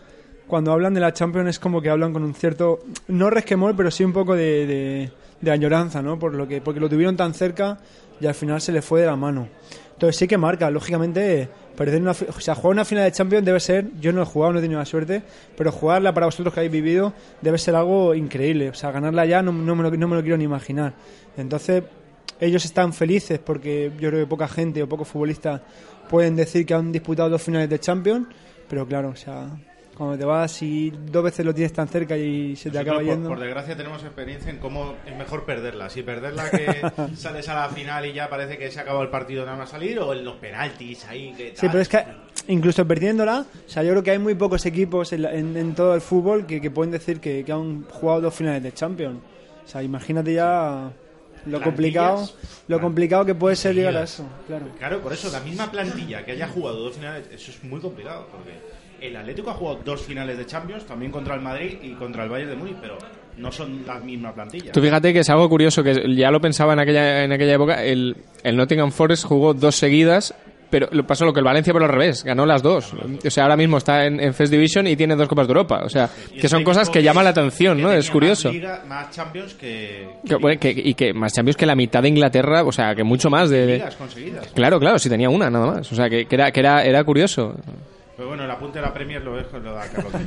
cuando hablan de la Champions es como que hablan con un cierto, no resquemor, pero sí un poco de, de, de añoranza, ¿no? Por lo que, porque lo tuvieron tan cerca y al final se les fue de la mano. Entonces sí que marca, lógicamente, Perder una, jugar una final de Champions debe ser, yo no he jugado, no he tenido la suerte, pero jugarla para vosotros que habéis vivido debe ser algo increíble. O sea, ganarla ya no, no me, lo, no me lo quiero ni imaginar. Entonces, ellos están felices porque yo creo que poca gente o pocos futbolistas pueden decir que han disputado dos finales de Champions, pero claro, o sea, cuando te vas y dos veces lo tienes tan cerca y se te Nosotros, acaba por, yendo. por desgracia tenemos experiencia en cómo es mejor perderla. Si perderla que sales a la final y ya parece que se ha acabado el partido nada más salir o en los penaltis ahí que Sí, tal. pero es que incluso perdiéndola, o sea, yo creo que hay muy pocos equipos en, la- en- en todo el fútbol que, que pueden decir que, que han jugado dos finales de Champions. O sea, imagínate ya lo complicado, lo complicado que puede ser llegar a eso, claro. Claro, por eso, la misma plantilla que haya jugado dos finales, eso es muy complicado, porque el Atlético ha jugado dos finales de Champions, también contra el Madrid y contra el Bayern de Múnich, pero no son la misma plantilla. Tú fíjate que es algo curioso, que ya lo pensaba en aquella, en aquella época, el, el Nottingham Forest jugó dos seguidas, pero lo pasó lo que el Valencia pero al revés, ganó las dos. O sea, ahora mismo está en, en First Division y tiene dos Copas de Europa. O sea, que es son cosas que llaman la atención, ¿no? Es curioso. Más, liga- más Champions que, Que, bueno, que- y que más Champions que la mitad de Inglaterra, o sea, que mucho más de... ligas conseguidas. Claro, claro, si tenía una nada más. O sea, que, que era, que era, era curioso. Pero bueno, el apunte de la Premier lo dejo lo da Carlos.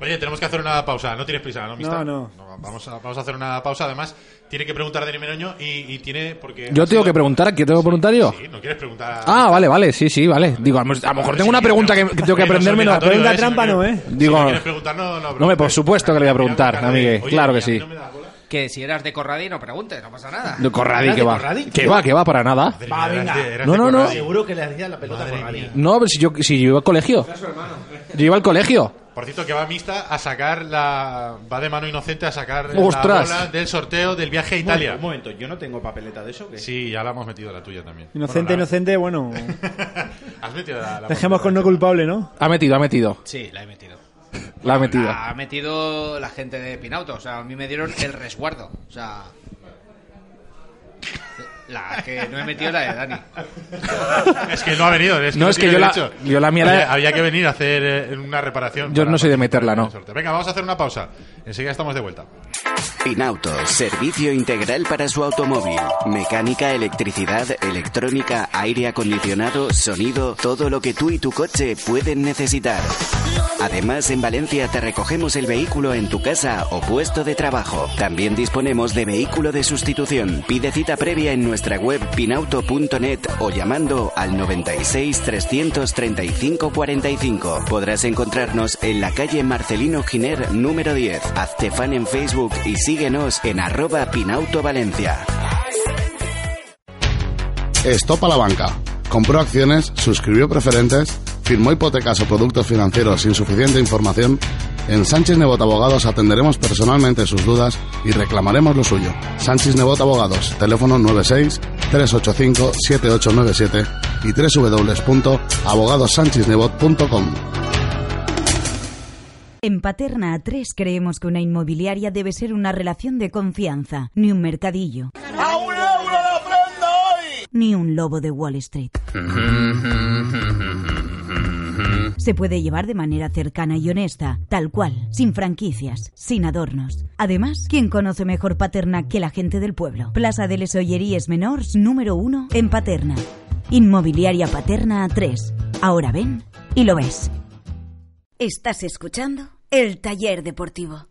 Oye, tenemos que hacer una pausa. No tienes prisa, ¿no, Mista? No, no. vamos, a, vamos a hacer una pausa. Además, tiene que preguntar Dani Meroño y, y tiene... porque Yo tengo sido- que preguntar, ¿qué tengo que preguntar yo? Sí, ¿no quieres preguntar? a- Ah, vale, vale, sí, sí, vale. Digo, a lo a mejor tengo una pregunta que, que tengo que no aprenderme. no-. Si trampa no, quieres- ¿eh? si Digo- no quieres preguntar, no, no, Hombre, por supuesto que le voy a preguntar, amigue, claro que ¿y a sí. no me? Que si eras de Corradí, no preguntes, no pasa nada. De Corradi, ¿Eras que de va. Corradi? Que va, que va, para nada. Madre Va, mía, eras venga. de- eras No, de no, no. Seguro que le hacía la pelota Madre por mía. No, pero si yo, si yo iba al colegio. Yo iba al colegio. Por cierto, que va Mista a sacar la... Va de mano inocente a sacar ¡Ostras! la bola del sorteo del viaje a Un momento, Italia. Un momento, yo no tengo papeleta de eso. ¿qué? Sí, ya la hemos metido la tuya también. Inocente, Bueno, la- inocente, bueno, Has metido la... la dejemos con no culpable, ¿no? Ha metido, ha metido. Sí, la he metido. La ha metido. La ha metido la gente de Pinauto. O sea, a mí me dieron el resguardo. O sea. La que no he metido la de Dani. Es que no ha venido. Es que No, no es que yo la- yo la mía había, la- había que venir a hacer eh, una reparación. Yo para no soy de meterla, no. Venga, vamos a hacer una pausa. Enseguida estamos de vuelta. Pinauto, servicio integral para su automóvil. Mecánica, electricidad, electrónica, aire acondicionado, sonido, todo lo que tú y tu coche pueden necesitar. Además, en Valencia te recogemos el vehículo en tu casa o puesto de trabajo. También disponemos de vehículo de sustitución. Pide cita previa en nuestra web pinauto.net o llamando al 96 335 45. Podrás encontrarnos en la calle Marcelino Giner número 10. Hazte fan en Facebook y síguenos en arroba Pinauto Valencia. Stop a la banca. Compró acciones, suscribió preferentes, firmó hipotecas o productos financieros sin suficiente información. En Sánchez Nebot Abogados atenderemos personalmente sus dudas y reclamaremos lo suyo. Sánchez Nebot Abogados, teléfono 96 385 7897 y www.abogadosancheznebot.com. En Paterna A3 creemos que una inmobiliaria debe ser una relación de confianza, ni un mercadillo. ¡A un euro la prenda hoy! Ni un lobo de Wall Street. Se puede llevar de manera cercana y honesta, tal cual, sin franquicias, sin adornos. Además, ¿quién conoce mejor Paterna que la gente del pueblo? Plaza de les Olleries Menors número uno en Paterna. Inmobiliaria Paterna A3. Ahora ven y lo ves. Estás escuchando El Taller Deportivo.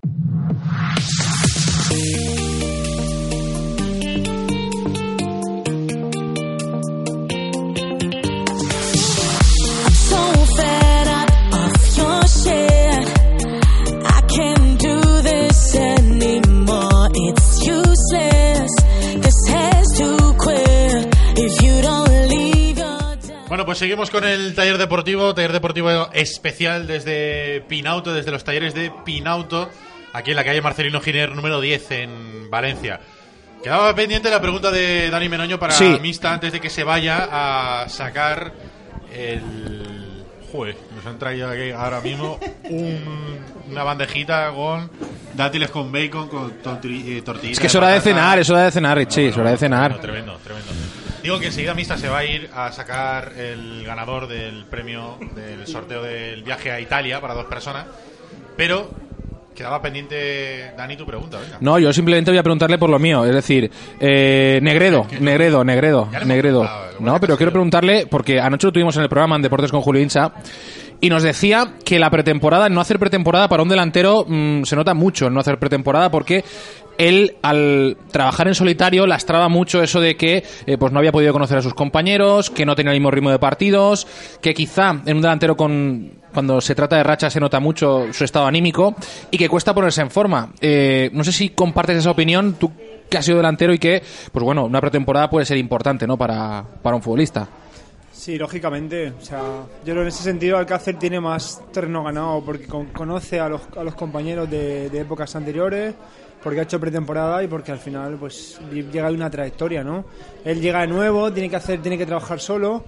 Pues seguimos con el taller deportivo, taller deportivo especial desde Pinauto, desde los talleres de Pinauto, aquí en la calle Marcelino Giner número 10 en Valencia. Quedaba pendiente la pregunta de Dani Menoño para Sí. Mista antes de que se vaya a sacar el... Joder, nos han traído aquí ahora mismo un- una bandejita con dátiles con bacon, con torti- eh, tortillitas Es que es hora de cenar, es hora de cenar, Richie, es hora de cenar. Tremendo, tremendo. Digo que enseguida Mista se va a ir a sacar el ganador del premio del sorteo del viaje a Italia para dos personas, pero Quedaba pendiente, Dani, tu pregunta, venga. No, yo simplemente voy a preguntarle por lo mío. Es decir, eh, Negredo, Negredo, Negredo, Negredo. No, pero quiero preguntarle, porque anoche lo tuvimos en el programa en Deportes con Julio Incha, y nos decía que la pretemporada, no hacer pretemporada para un delantero, mm, se nota mucho no hacer pretemporada porque él, al trabajar en solitario, lastraba mucho eso de que eh, pues no había podido conocer a sus compañeros, que no tenía el mismo ritmo de partidos, que quizá en un delantero con cuando se trata de racha se nota mucho su estado anímico y que cuesta ponerse en forma. Eh, no sé si compartes esa opinión, tú que has sido delantero y que, pues bueno, una pretemporada puede ser importante, ¿no? Para, para un futbolista. Sí, lógicamente. O sea, yo creo que en ese sentido Alcácer tiene más terreno ganado porque con- conoce a los, a los compañeros de, de épocas anteriores, porque ha hecho pretemporada y porque al final pues llega de una trayectoria, ¿no? Él llega de nuevo, tiene que hacer, tiene que trabajar solo,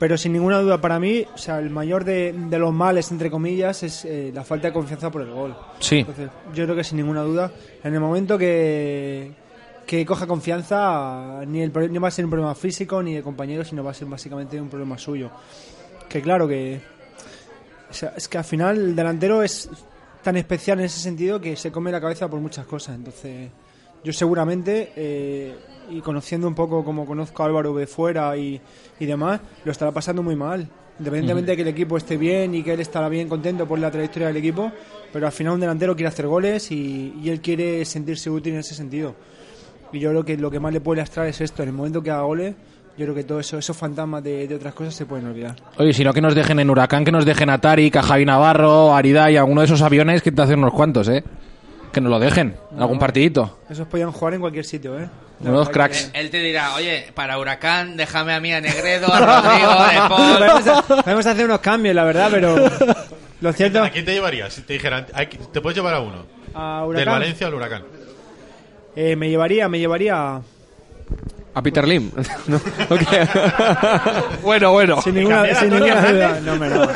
pero sin ninguna duda para mí, o sea, el mayor de, de los males entre comillas es eh, la falta de confianza por el gol. Sí. Entonces, yo creo que sin ninguna duda, en el momento que, que coja confianza, ni, el, no va a ser un problema físico ni de compañeros, sino va a ser básicamente un problema suyo. Que claro que. o sea, es que al final el delantero es tan especial en ese sentido que se come la cabeza por muchas cosas. Entonces, yo seguramente, eh, y conociendo un poco como conozco a Álvaro de fuera y, y demás, lo estará pasando muy mal. Independientemente de que el equipo esté bien y que él estará bien contento por la trayectoria del equipo, pero al final un delantero quiere hacer goles y, y él quiere sentirse útil en ese sentido. Y yo creo que lo que más le puede lastrar es esto. En el momento que haga goles, yo creo que todo eso, esos fantasmas de, de otras cosas se pueden olvidar. Oye, si no que nos dejen en Huracán, que nos dejen a Tarik, a Javi Navarro, a Arida y alguno de esos aviones que te hacen unos cuantos, ¿eh? Que nos lo dejen, algún partidito. Esos podían jugar en cualquier sitio, ¿eh? Unos cracks. Él te dirá, oye, para Huracán, déjame a mí a Negredo, a Rodrigo, de Paul. Podemos, ha- podemos hacer unos cambios, la verdad, pero lo cierto ¿A quién te llevarías? Si te dijeran, te puedes llevar a uno. a Del Valencia al Huracán. Eh, me llevaría, me llevaría A Peter Lim. No, bueno, bueno. sin ninguna, sin ninguna duda. No, hombre, no.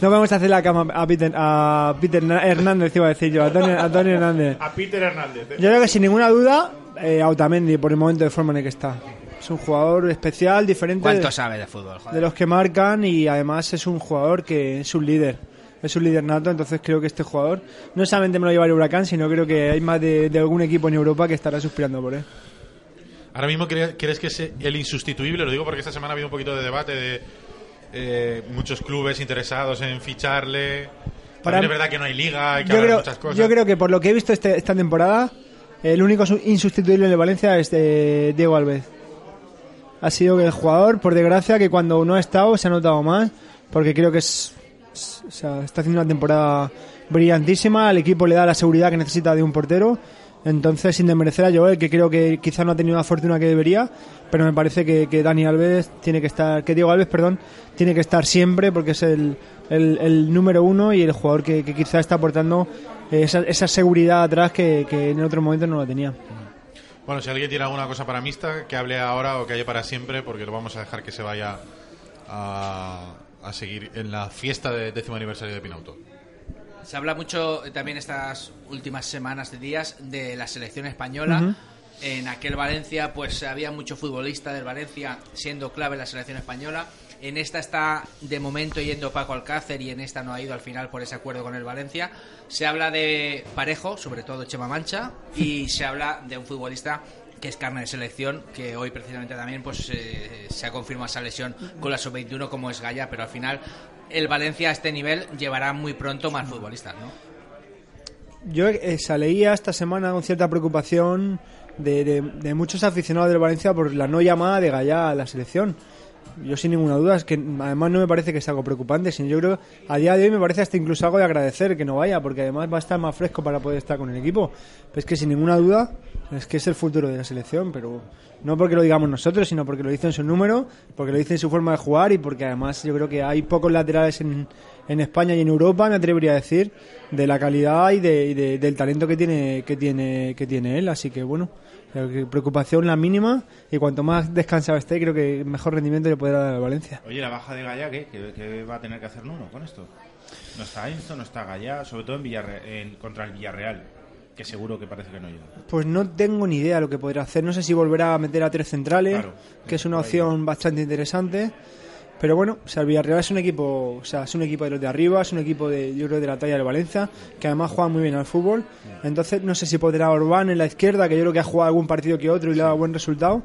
No vamos a hacer la cama a Peter, a Peter Hernández, iba a decir yo, a Antonio, a Antonio Hernández. A Peter Hernández. ¿eh? Yo creo que sin ninguna duda, eh, Autamendi, por el momento de forma en el que está. Es un jugador especial, diferente ¿Cuánto de, sabe de fútbol? joder? de los que marcan y además es un jugador que es un líder. Es un líder nato, entonces creo que este jugador no solamente me lo lleva el Huracán, sino creo que hay más de, de algún equipo en Europa que estará suspirando por él. Ahora mismo cre- crees que es el insustituible, lo digo porque esta semana ha habido un poquito de debate de eh, muchos clubes interesados en ficharle. Para- También es verdad que no hay liga, hay que Yo de creo, muchas cosas. yo creo que por lo que he visto este- esta temporada, el único su- insustituible el Valencia es de Diego Alves. Ha sido el jugador, por desgracia, que cuando no ha estado se ha notado más, porque creo que es- está haciendo una temporada brillantísima, al equipo le da la seguridad que necesita de un portero, entonces sin desmerecer a Joel, que creo que quizá no ha tenido la fortuna que debería, pero me parece que, Dani Alves tiene que estar, que Diego Alves, perdón, tiene que estar siempre porque es el, el, el número uno y el jugador que, que quizá está aportando esa, esa seguridad atrás que, que en otro momento no la tenía. Bueno, si alguien tiene alguna cosa para Mista, que hable ahora o que haya para siempre, porque lo vamos a dejar que se vaya a, a seguir en la fiesta de décimo aniversario de Pinauto. Se habla mucho eh, también estas últimas semanas de días de la selección española. En aquel Valencia, pues había mucho futbolista del Valencia siendo clave en la selección española. En esta está de momento yendo Paco Alcácer y en esta no ha ido al final por ese acuerdo con el Valencia. Se habla de Parejo, sobre todo Chema Mancha, y se habla de un futbolista que es carne de selección, que hoy precisamente también pues eh, se ha confirmado esa lesión con la sub-21 como es Gaya, pero al final el Valencia a este nivel llevará muy pronto más futbolistas, ¿no? Yo eh, esta semana con cierta preocupación de, de- de muchos aficionados del Valencia por la no llamada de Gallá a la selección. Yo sin ninguna duda, es que además no me parece que sea algo preocupante, sino yo creo a día de hoy me parece hasta incluso algo de agradecer que no vaya, porque además va a estar más fresco para poder estar con el equipo. Pero es que sin ninguna duda es que es el futuro de la selección, pero no porque lo digamos nosotros, sino porque lo dice en su número, porque lo dice en su forma de jugar y porque además yo creo que hay pocos laterales en, en España y en Europa, me atrevería a decir, de la calidad y, de, y de- del talento que tiene, que tiene, que tiene él. Así que bueno, preocupación la mínima y cuanto más descansado esté, creo que mejor rendimiento le puede dar a Valencia. Oye, la baja de Gallá, ¿qué? ¿Qué, qué va a tener que hacer Nuno con esto? No está Einstein, no está Gallá, sobre todo en Villarre- en, contra el Villarreal, que seguro que parece que no llega. Pues no tengo ni idea lo que podrá hacer. No sé si volverá a meter a tres centrales, Claro. que es una opción bastante interesante. Pero bueno, o sea, el Villarreal es un equipo, o sea, es un equipo de los de arriba, es un equipo de, yo creo, de la talla de Valencia, que además juega muy bien al fútbol. Entonces, no sé si podrá Orbán en la izquierda, que yo creo que ha jugado algún partido que otro y le ha dado buen resultado.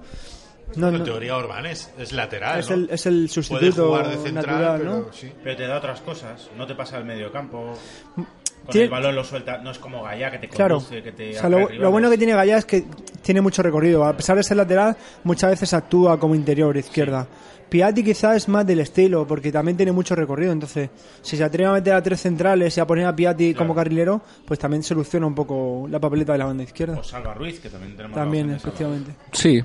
No, en no, teoría Orbán es, es lateral, es ¿no? el, es el Puede sustituto jugar de central, natural, pero ¿no? sí. Pero te da otras cosas. No te pasa al medio campo. Con Tiene- el balón lo suelta. No es como Gaya que te Claro. conduce, que te O sea, lo, bueno que tiene Gallá es que tiene mucho recorrido. A pesar de ser lateral, muchas veces actúa como interior izquierda. Piatti quizás es más del estilo, porque también tiene mucho recorrido. Entonces, si se atreve a meter a tres centrales y a poner a Piatti como carrilero, pues también soluciona un poco la papeleta de la banda izquierda. O Salva Ruiz, que también tenemos. También, efectivamente. Sí.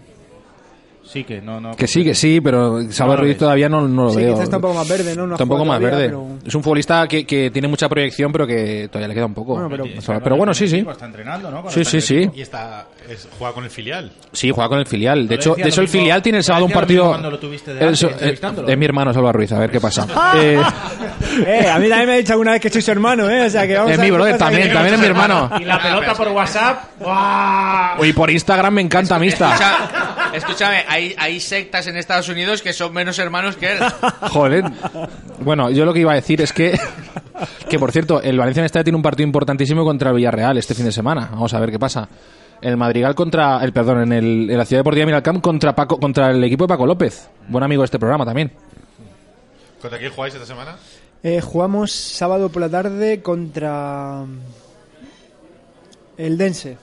Sí, que no, no. que sí, que sí, pero Salva Ruiz todavía no, no lo Sí, veo. quizás está un poco más verde, ¿no? No ha Está un poco jugado más todavía, verde. pero- Es un futbolista que, que tiene mucha proyección, pero que todavía le queda un poco. Bueno, pero- bueno, sí, sí. Está entrenando, ¿no? Sí, sí, sí. Y está, es- juega con el filial. Sí, juega con el filial. De hecho, de hecho el mismo- filial tiene el sábado un partido. lo tuviste delante, Eso, eh, es mi hermano Salva Ruiz, a ver qué pasa. Eh, Eh, a mí también me ha dicho alguna vez que soy su hermano, ¿eh? O sea, que vamos es a mi brother, también, también es mi hermano. Y la pelota por WhatsApp. ¡buah! Y por Instagram me encanta Mista. Escúchame, hay, hay sectas en Estados Unidos que son menos hermanos que él. Joder. Bueno, yo lo que iba a decir es que, que por cierto, el Valencia en Mestalla tiene un partido importantísimo contra el Villarreal este fin de semana. Vamos a ver qué pasa. El Madrigal contra, el perdón, en, el, en la ciudad deportiva Miralcamp contra Paco, contra el equipo de Paco López, buen amigo de este programa también. ¿Contra quién jugáis esta semana? Eh, jugamos sábado por la tarde contra el Dense.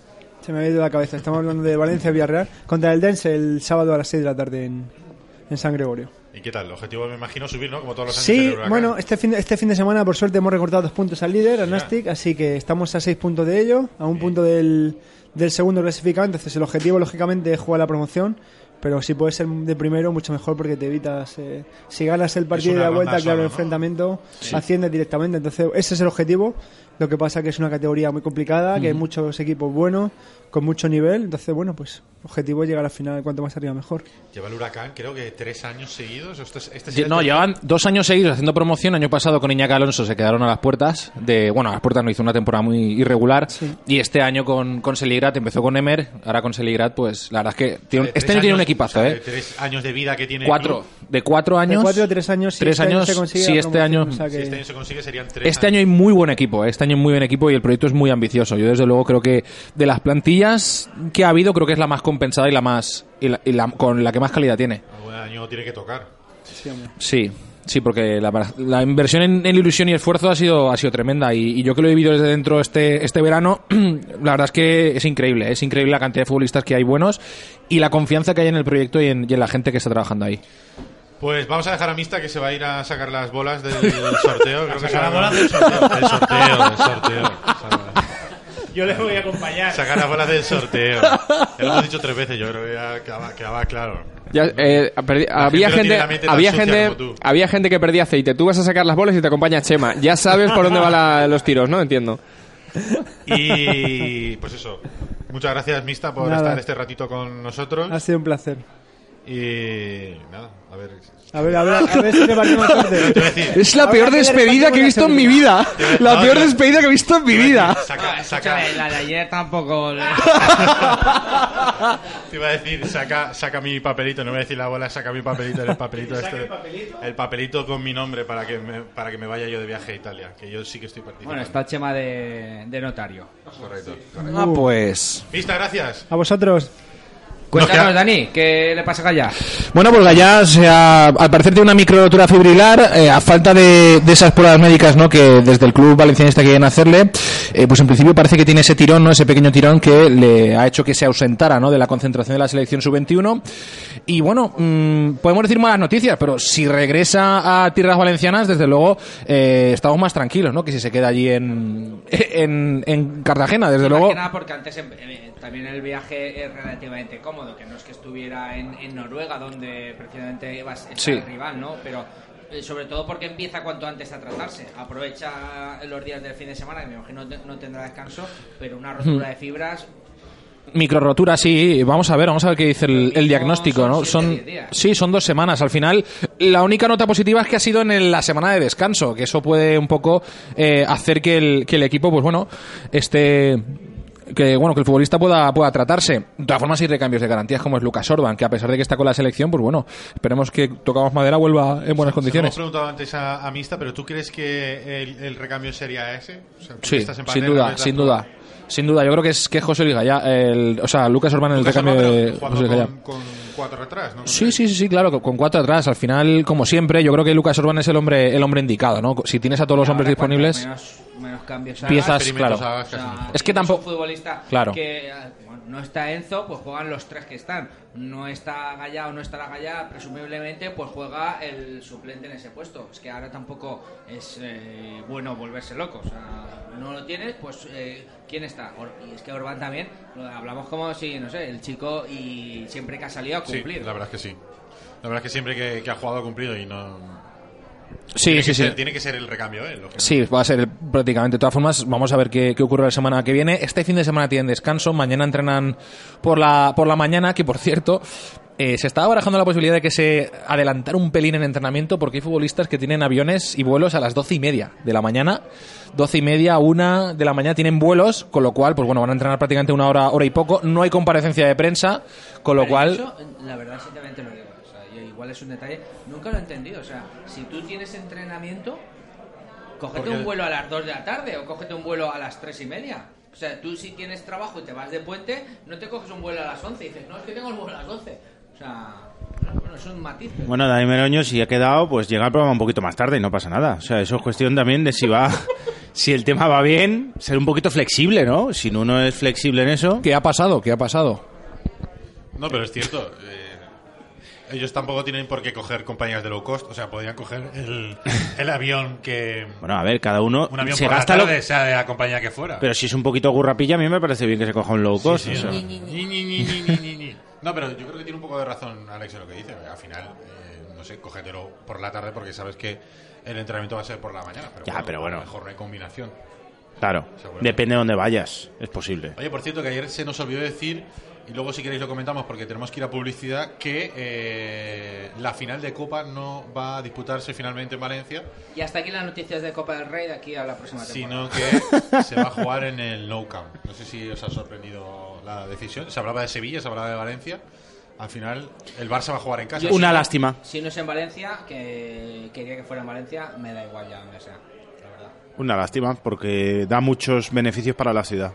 Se me ha ido la cabeza. Estamos hablando de Valencia Villarreal. Contra el Dense el sábado a las 6 de la tarde en, en San Gregorio. ¿Y qué tal? El objetivo me imagino subir, ¿no? Como todos los años. Sí, bueno, este fin, de, este fin de semana por suerte hemos recortado dos puntos al líder, a Nastic, así que estamos a seis puntos de ello, a un punto del, del segundo clasificado, entonces el objetivo lógicamente es jugar la promoción, pero si puedes ser de primero mucho mejor porque te evitas, eh, si ganas el partido de la vuelta, claro, solo, el ¿no? enfrentamiento, asciendes directamente, entonces ese es el objetivo, lo que pasa que es una categoría muy complicada, que hay muchos equipos buenos, con mucho nivel, entonces bueno, pues objetivo es llegar al final, cuanto más arriba mejor. Lleva el Huracán, creo que tres años seguidos. Esto es- este No, llevan dos años seguidos haciendo promoción. Año pasado con Iñaki Alonso se quedaron a las puertas. de Bueno, a las puertas no hizo una temporada muy irregular. Y este año con, con Seligrat empezó con Emer. Ahora con Seligrat, pues la verdad es que tiene este año tiene un equipazo, o sea, de ¿eh? Tres años de vida que tiene. Cuatro. De cuatro años. De cuatro o tres años, si Tres este año años. se consigue sí, la este año. o sea Si que- este año se consigue, serían tres. Este años. año hay muy buen equipo, ¿eh? este año hay muy buen equipo y el proyecto es muy ambicioso. Yo desde luego creo que de las plantillas que ha habido creo que es la más compensada y la más y la, y la- con la que más calidad tiene. Algún año tiene que tocar. Sí, sí, porque la, la inversión en, en ilusión y esfuerzo ha sido ha sido tremenda y, y yo que lo he vivido desde dentro este este verano, la verdad es que es increíble, es increíble la cantidad de futbolistas que hay buenos y la confianza que hay en el proyecto y en, y en la gente que está trabajando ahí. Pues vamos a dejar a Mista que se va a ir a sacar las bolas del sorteo. Creo que sacar las se- bolas del sorteo. Del sorteo, del sorteo. Yo le voy a acompañar. Sacar las bolas del sorteo. Ya lo hemos dicho tres veces, yo creo que ya quedaba, quedaba claro. Ya, eh, había gente no tiene gente, la mente tan había sucia gente, como tú. había gente que perdía aceite. Tú vas a sacar las bolas y te acompaña Chema. Ya sabes por dónde van los tiros, ¿no? Entiendo. Y pues eso. Muchas gracias, Mista, por Nada. estar este ratito con nosotros. Ha sido un placer. Y nada, a ver. A ver, a ver, a ver si. Te decir, Es la peor despedida que he visto en mi vida. La peor despedida que he visto en mi vida. saca, saca, la de ayer tampoco. te iba a decir, saca, saca mi papelito, no voy a decir la bola, saca mi papelito, el papelito este, el papelito con mi nombre para que me, para que me vaya yo de viaje a Italia, que yo sí que estoy participando. Bueno, está Chema de, de notario. correcto. Ah, pues. Mista, gracias. A vosotros. Cuéntanos, queda- Dani, ¿qué le pasa a Gallá? Bueno, pues Gallá, se ha- al parecer tiene una micro fibrilar, eh, a falta de, de esas pruebas médicas ¿no? que desde el club valencianista quieren hacerle, eh, pues en principio parece que tiene ese tirón, ¿no? ese pequeño tirón que le ha hecho que se ausentara ¿no? de la concentración de la selección sub-21. Y bueno, mm, podemos decir malas noticias, pero si regresa a tierras valencianas, desde luego eh, estamos más tranquilos, ¿no? que si se queda allí en, en, en Cartagena, desde Más luego. porque antes em- eh, también el viaje es relativamente cómodo, que no es que estuviera en, en Noruega, donde precisamente ibas a Sí. el rival, ¿no? Pero eh, sobre todo porque empieza cuanto antes a tratarse. Aprovecha los días del fin de semana, que me imagino no te- no tendrá descanso, pero una rotura de fibras Microrotura, sí. Vamos a ver, vamos a ver qué dice el, el diagnóstico, son ¿no? Son, sí, son dos semanas. Al final, la única nota positiva es que ha sido en el- la semana de descanso, que eso puede un poco eh, hacer que el, que el equipo, pues bueno, esté que bueno que el futbolista pueda pueda tratarse. De todas formas hay recambios de garantías como es Lucas Orban, que a pesar de que está con la selección, pues bueno, esperemos que tocamos madera vuelva en buenas condiciones. hemos preguntado antes a, a Mista, pero ¿tú crees que el, el recambio sería ese? O sea, Sí, sin duda, sin duda. Sin duda, yo creo que es que José Luis Gallá, el, o sea, Lucas Orban en el recambio de José Luis con, con cuatro atrás, ¿no? Sí, sí, sí, sí, claro, con- cuatro atrás. Al final, como siempre, yo creo que Lucas Orban es el hombre, el hombre indicado, ¿no? Si tienes a todos los hombres disponibles, Menos, menos cambios Piezas, claro. o sea. Es que tampoco- futbolista Claro. que no está Enzo, pues juegan los tres que están. No está Gallá o no está la Gallá, presumiblemente pues juega el suplente en ese puesto. Es que ahora tampoco es eh, bueno volverse loco. O sea, no lo tienes, pues eh, ¿quién está? Y es que Orban también, lo hablamos como si, no sé, el chico y siempre que ha salido a Sí, cumplir. la verdad es que sí. La verdad es que siempre que, que ha jugado ha cumplido y no... sí, tiene, sí, que sí. Ser, tiene que ser el recambio, ¿eh? Sí, va a ser el- prácticamente. De todas formas, vamos a ver qué, qué ocurre la semana que viene. Este fin de semana tienen descanso. Mañana entrenan por la, por la mañana, que por cierto, eh, se estaba barajando la posibilidad de que se adelantara un pelín en entrenamiento porque hay futbolistas que tienen aviones y vuelos a las doce y media de la mañana. Doce y media, una de la mañana tienen vuelos, con lo cual, pues bueno, van a entrenar prácticamente una hora, hora y poco. No hay comparecencia de prensa, con lo Pero cual. eso, la verdad, sinceramente lo digo. Es un detalle. Nunca lo he entendido. O sea, si tú tienes entrenamiento, cógete Porque- un vuelo a las 2 de la tarde o cógete un vuelo a las 3 y media. O sea, tú si tienes trabajo y te vas de puente, no te coges un vuelo a las 11 y dices, no, es que tengo el vuelo a las 12. O sea, bueno, es un matiz. pero- Bueno, Dani Meroño, si ha quedado, pues llega al programa un poquito más tarde y no pasa nada. O sea, eso es cuestión también de si va, si el tema va bien, ser un poquito flexible, ¿no? Si uno es flexible en eso. ¿Qué ha pasado? ¿Qué ha pasado? No, pero es cierto. eh, ellos tampoco tienen por qué coger compañías de low cost. O sea, podrían coger el, el avión que... Bueno, a ver, cada uno Un avión se por la gasta lo tarde, sea de la compañía que fuera. Pero si es un poquito gurrapilla, a mí me parece bien que se coja un low cost. Sí, o sea. No, pero yo creo que tiene un poco de razón Alex en lo que dice. Al final, eh, no sé, cógetelo por la tarde porque sabes que el entrenamiento va a ser por la mañana. Pero Ya, pero a bueno. lo mejor no hay combinación. Claro, depende de dónde vayas, es posible. Oye, por cierto, que ayer se nos olvidó decir, y luego si queréis lo comentamos porque tenemos que ir a publicidad, que eh, la final de Copa no va a disputarse finalmente en Valencia, Y hasta aquí las noticias de Copa del Rey de aquí a la próxima temporada. sino que se va a jugar en el No Camp. No sé si os ha sorprendido la decisión. Se hablaba de Sevilla, se hablaba de Valencia. Al final, el Barça va a jugar en casa. Yo Una si no- lástima. Si no es en Valencia, que quería que fuera en Valencia, me da igual ya donde sea. La verdad. Una lástima, porque da muchos beneficios para la ciudad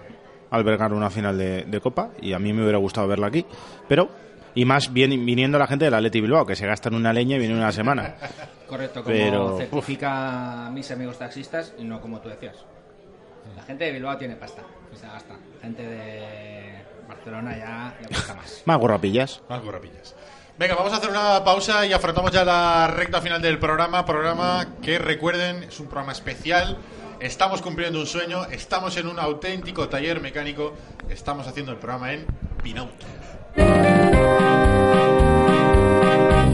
albergar una final de, de Copa, y a mí me hubiera gustado verla aquí. Pero, y más bien viniendo la gente del Atleti Bilbao, que se gastan una leña y viene una semana. Correcto, como Pero- certifica mis amigos taxistas y no como tú decías. La gente de Bilbao tiene pasta, y se gasta. La gente de Barcelona ya cuesta más. Más gurrapillas. Más gorrapillas. Venga, vamos a hacer una pausa y afrontamos ya la recta final del programa. Programa que recuerden, es un programa especial. Estamos cumpliendo un sueño, estamos en un auténtico taller mecánico. Estamos haciendo el programa en Pinauto.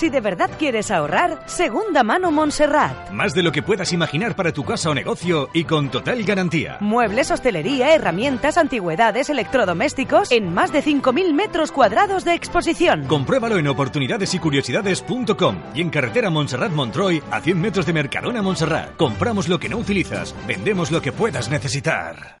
Si de verdad quieres ahorrar, Segunda Mano Montserrat. Más de lo que puedas imaginar para tu casa o negocio y con total garantía. Muebles, hostelería, herramientas, antigüedades, electrodomésticos en más de 5.000 metros cuadrados de exposición. Compruébalo en oportunidadesycuriosidades.com y en carretera Montserrat Montroy a 100 metros de Mercadona Montserrat. Compramos lo que no utilizas, vendemos lo que puedas necesitar.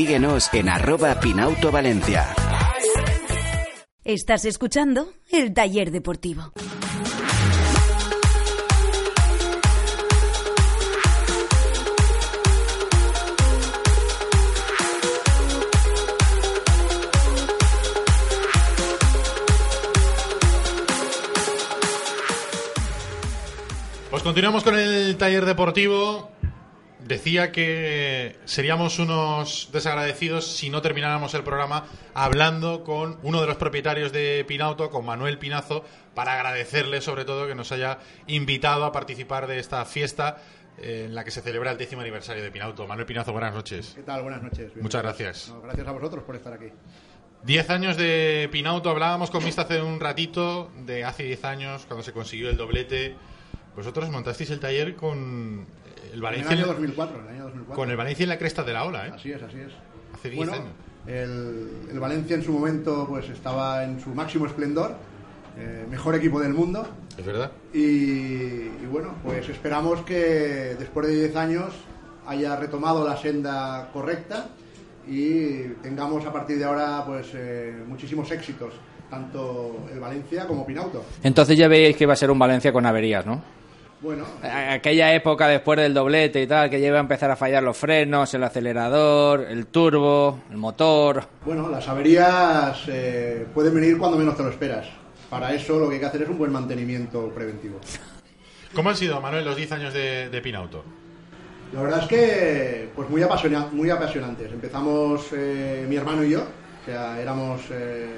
Síguenos en arroba Pinauto Valencia. Estás escuchando el taller deportivo. Pues continuamos con el taller deportivo Decía que seríamos unos desagradecidos si no termináramos el programa hablando con uno de los propietarios de Pinauto, con Manuel Pinazo, para agradecerle sobre todo que nos haya invitado a participar de esta fiesta eh, en la que se celebra el décimo aniversario de Pinauto. Manuel Pinazo, buenas noches. ¿Qué tal? Buenas noches. Muchas gracias. No, gracias a vosotros por estar aquí. Diez años de Pinauto, hablábamos con Mista hace un ratito de hace diez años, cuando se consiguió el doblete. Vosotros montasteis el taller con el En Valencia. el año 2004, en el año 2004. Con el Valencia en la cresta de la ola, ¿eh? Así es, así es. Hace 10 Bueno, años. El, el Valencia en su momento pues estaba en su máximo esplendor, eh, mejor equipo del mundo. Es verdad. Y, y bueno, pues esperamos que después de 10 años haya retomado la senda correcta y tengamos a partir de ahora pues eh, muchísimos éxitos, tanto el Valencia como Pinauto. Entonces ya veíais que iba a ser un Valencia con averías, ¿no? Bueno, Aquella época después del doblete y tal, que ya iba a empezar a fallar los frenos, el acelerador, el turbo, el motor. Bueno, las averías eh, pueden venir cuando menos te lo esperas. Para eso lo que hay que hacer es un buen mantenimiento preventivo. ¿Cómo han sido, Manuel, los 10 años de, de Pinauto? La verdad es que pues muy, apasiona- muy apasionantes. Empezamos eh, mi hermano y yo, o sea, éramos eh,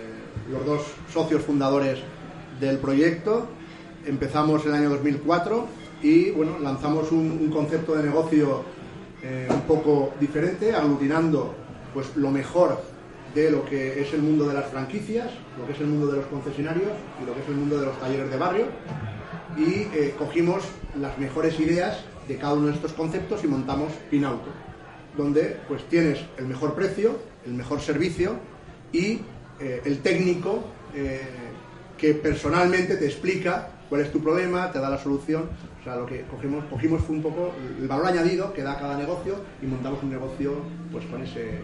los dos socios fundadores del proyecto. Empezamos el año 2004 y bueno, lanzamos un, concepto de negocio eh, un poco diferente, aglutinando pues lo mejor de lo que es el mundo de las franquicias, lo que es el mundo de los concesionarios y lo que es el mundo de los talleres de barrio y eh, cogimos las mejores ideas de cada uno de estos conceptos y montamos Pinauto, donde pues tienes el mejor precio, el mejor servicio y eh, el técnico que personalmente te explica cuál es tu problema, te da la solución. O sea, lo que cogimos, cogimos fue un poco el valor añadido que da cada negocio y montamos un negocio pues con ese,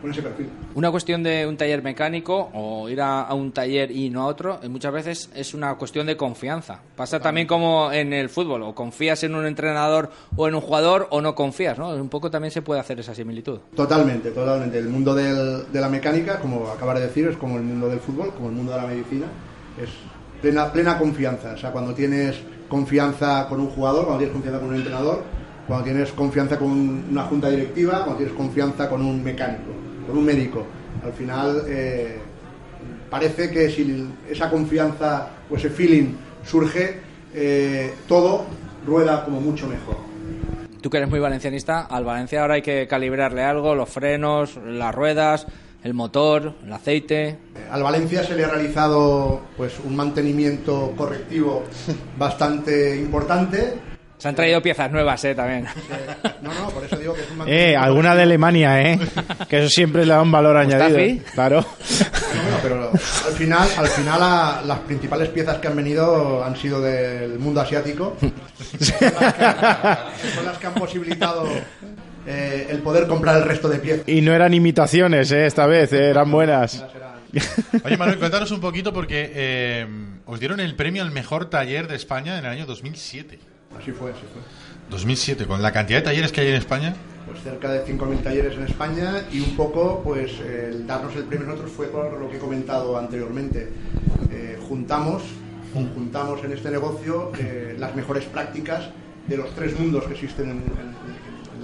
con ese perfil. Una cuestión de un taller mecánico o ir a, a un taller y no a otro, eh, muchas veces es una cuestión de confianza. Pasa también como en el fútbol, o confías en un entrenador o en un jugador o no confías, ¿no? Un poco también se puede hacer esa similitud. Totalmente, totalmente. El mundo del- de la mecánica, como acabas de decir, es como el mundo del fútbol, como el mundo de la medicina. Es plena, plena confianza. O sea, cuando tienes confianza con un jugador, cuando tienes confianza con un entrenador, cuando tienes confianza con una junta directiva, cuando tienes confianza con un mecánico, con un médico. Al final, eh, parece que si esa confianza o ese feeling surge, eh, todo rueda como mucho mejor. Tú que eres muy valencianista, al Valencia ahora hay que calibrarle algo, los frenos, las ruedas, el motor, el aceite. Al Valencia se le ha realizado pues un mantenimiento correctivo bastante importante. Se han traído piezas nuevas, ¿eh? También. No, no, por eso digo que es un Eh, mantenimiento alguna de Alemania, ¿eh? Que eso siempre le da un valor añadido. ¿eh? Claro. Bueno, pero al final, al final a- las principales piezas que han venido han sido del mundo asiático. Son las que, son las que han posibilitado eh, el poder comprar el resto de piezas. Y no eran imitaciones, ¿eh? Esta vez, ¿eh? eran buenas. Oye, Manuel, cuéntanos un poquito porque eh, os dieron el premio al mejor taller de España en el año 2007. Así fue, así fue. 2007, con la cantidad de talleres que hay en España. Pues cerca de 5.000 talleres en España y un poco, pues el darnos el premio a nosotros fue por lo que he comentado anteriormente. Eh, juntamos, juntamos en este negocio eh, las mejores prácticas de los tres mundos que existen en, en- en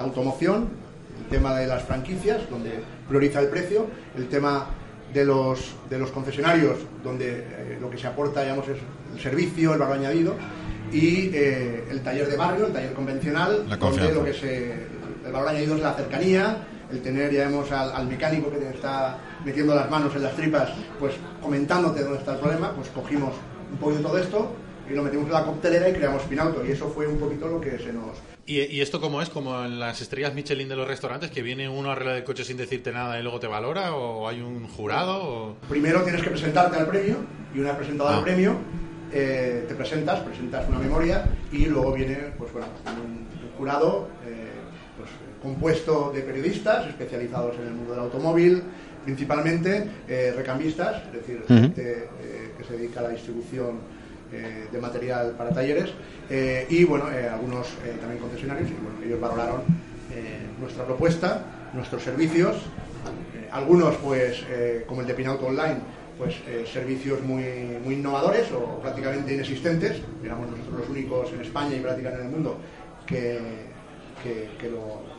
la automoción, el tema de las franquicias, donde prioriza el precio, el tema de los, de los concesionarios, donde eh, lo que se aporta digamos, es el servicio, el valor añadido, y eh, el taller de barrio, el taller convencional, donde lo que se, el valor añadido es la cercanía, el tener, ya vemos al, al mecánico que te está metiendo las manos en las tripas, pues comentándote dónde está el problema, pues cogimos un poquito de todo esto y lo metimos en la coctelera y creamos Pinauto, y eso fue un poquito lo que se nos, ¿Y, y esto cómo es? ¿Como en las estrellas Michelin de los restaurantes, que viene uno a arreglar el coche sin decirte nada y luego te valora? ¿O hay un jurado? O... Primero tienes que presentarte al premio y una vez presentado Ah. al premio eh, te presentas, presentas una memoria y luego viene pues bueno un, un jurado eh, pues, compuesto de periodistas especializados en el mundo del automóvil, principalmente eh, recambistas, es decir, gente eh, que se dedica a la distribución eh, de material para talleres eh, y bueno eh, algunos también concesionarios y bueno ellos valoraron nuestra propuesta, nuestros servicios algunos, pues, como el de Pinauto Online, pues servicios muy, muy innovadores o prácticamente inexistentes. Éramos nosotros los únicos en España y prácticamente en el mundo que, que, que lo.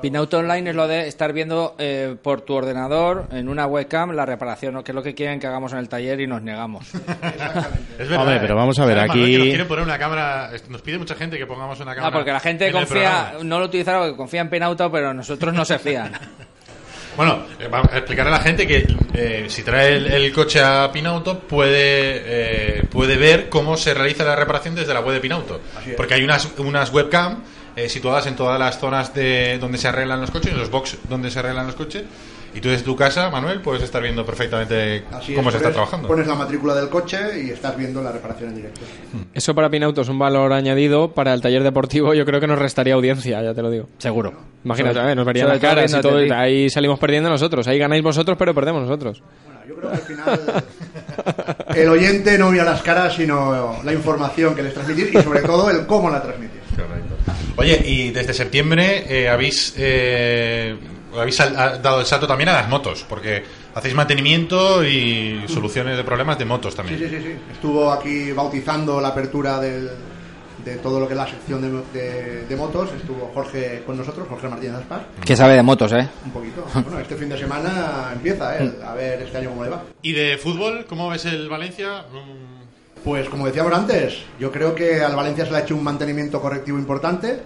Pinauto Online es lo de estar viendo eh, por tu ordenador en una webcam la reparación, ¿no? que es lo que quieren que hagamos en el taller y nos negamos. Es verdad, Hombre, ¿eh? pero vamos a ver, ¿Sabes, Manuel, que aquí- nos quieren poner una cámara. Nos pide mucha gente que pongamos una cámara. Ah, porque la gente confía, no lo utilizaron porque confía en Pinauto, pero nosotros no se fían. Bueno, eh, va a explicar a la gente que eh, si trae el, el coche a Pinauto puede eh, puede ver cómo se realiza la reparación desde la web de Pinauto. Porque hay unas, unas webcam eh, situadas en todas las zonas de donde se arreglan los coches, en los box donde se arreglan los coches. Y tú desde tu casa, Manuel, puedes estar viendo perfectamente Así cómo es, se está pones- trabajando. Pones la matrícula del coche y estás viendo la reparación en directo. Eso para Pinauto es un valor añadido. Para el taller deportivo yo creo que nos restaría audiencia, ya te lo digo. Seguro. Imagínate, nos verían las caras y todo. y ahí salimos perdiendo nosotros. Ahí ganáis vosotros, pero perdemos nosotros. Yo creo que al final el oyente no mira las caras, sino la información que les transmitís y sobre todo el cómo la transmitís. Oye, y desde septiembre eh, habéis, eh, habéis dado el salto también a las motos, porque hacéis mantenimiento y soluciones de problemas de motos Sí, también. sí, sí, sí. Estuvo aquí bautizando la apertura del- de todo lo que es la sección de, de- de motos. Estuvo Jorge con nosotros, Jorge Martínez Aspas. Que sabe de motos, ¿eh? Un poquito. Bueno, este fin de semana empieza, ¿eh? A ver este año cómo le va. ¿Y de fútbol, cómo ves el Valencia? Mm, Pues como decíamos antes, yo creo que al Valencia se le ha hecho un mantenimiento correctivo importante.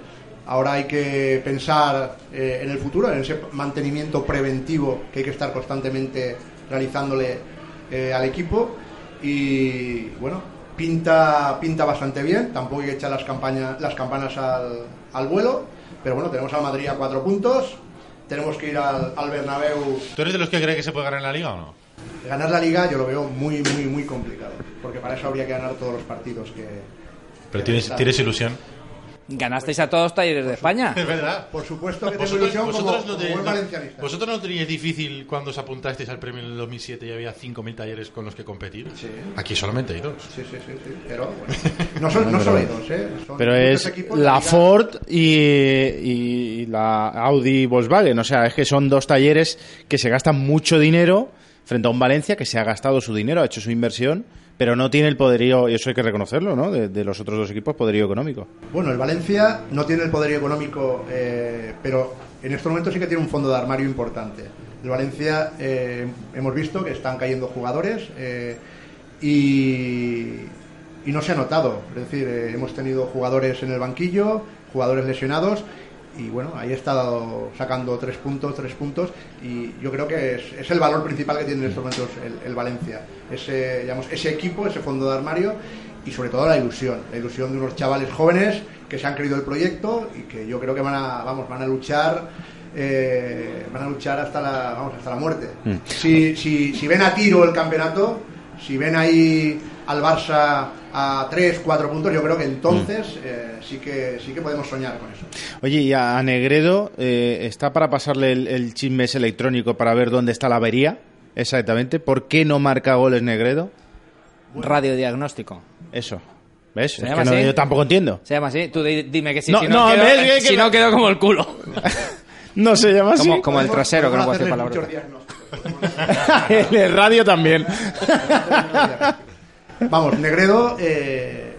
Ahora hay que pensar eh, en el futuro, en ese mantenimiento preventivo que hay que estar constantemente realizándole eh, al equipo. Y bueno, pinta, pinta bastante bien. Tampoco hay que echar las, campañas, las campanas al, vuelo. Pero bueno, tenemos al Madrid a cuatro puntos. Tenemos que ir al, al Bernabéu ¿Tú eres de los que cree que se puede ganar en la liga o no? Ganar la liga yo lo veo muy, muy, muy complicado. Porque para eso habría que ganar todos los partidos que... Pero que tienes, ilusión. Ganasteis a todos los talleres de España. Es verdad. Por supuesto que tengo Vosotros, ilusión como, vosotros no como tenéis- buen no- valencianista. ¿Vosotros no teníais difícil cuando os apuntasteis al premio en el 2007 y había 5.000 talleres con los que competir? Aquí solamente hay dos. Sí, sí, sí, sí. Pero bueno, no, son, no solo hay dos, ¿eh? Son Pero es la liga- Ford y, y la Audi Volkswagen. O sea, es que son dos talleres que se gastan mucho dinero frente a un Valencia que se ha gastado su dinero, ha hecho su inversión, pero no tiene el poderío, y eso hay que reconocerlo, ¿no? De, los otros dos equipos, poderío económico. Bueno, el Valencia no tiene el poderío económico, eh, pero en estos momentos sí que tiene un fondo de armario importante. El Valencia eh, hemos visto que están cayendo jugadores eh, y, y no se ha notado. Es decir, eh, hemos tenido jugadores en el banquillo, jugadores lesionados y bueno, ahí está sacando tres puntos, tres puntos y yo creo que es, es el valor principal que tiene en estos momentos el, el Valencia. Ese, digamos, ese equipo, ese fondo de armario y sobre todo la ilusión, la ilusión de unos chavales jóvenes que se han creído el proyecto y que yo creo que van a, vamos, van a luchar eh, van a luchar hasta la, vamos, hasta la muerte. Mm. Si, si, si ven a tiro el campeonato, si ven ahí al Barça a 3, 4 puntos, yo creo que entonces eh, sí, que, sí que podemos soñar con eso. Oye, y a Negredo eh, está para pasarle el, el chisme ese electrónico para ver dónde está la avería, exactamente. ¿Por qué no marca goles Negredo? Radiodiagnóstico. Eso. ¿Ves? ¿Se Es llama que no- así? yo tampoco entiendo. Se llama así. Tú di- dime que sí. No, si no, quedo, ves, que- si no quedo como el culo. No se llama así. Como, como el trasero, que no puedo Podemos palabras. el radio también. Vamos, Negredo, eh,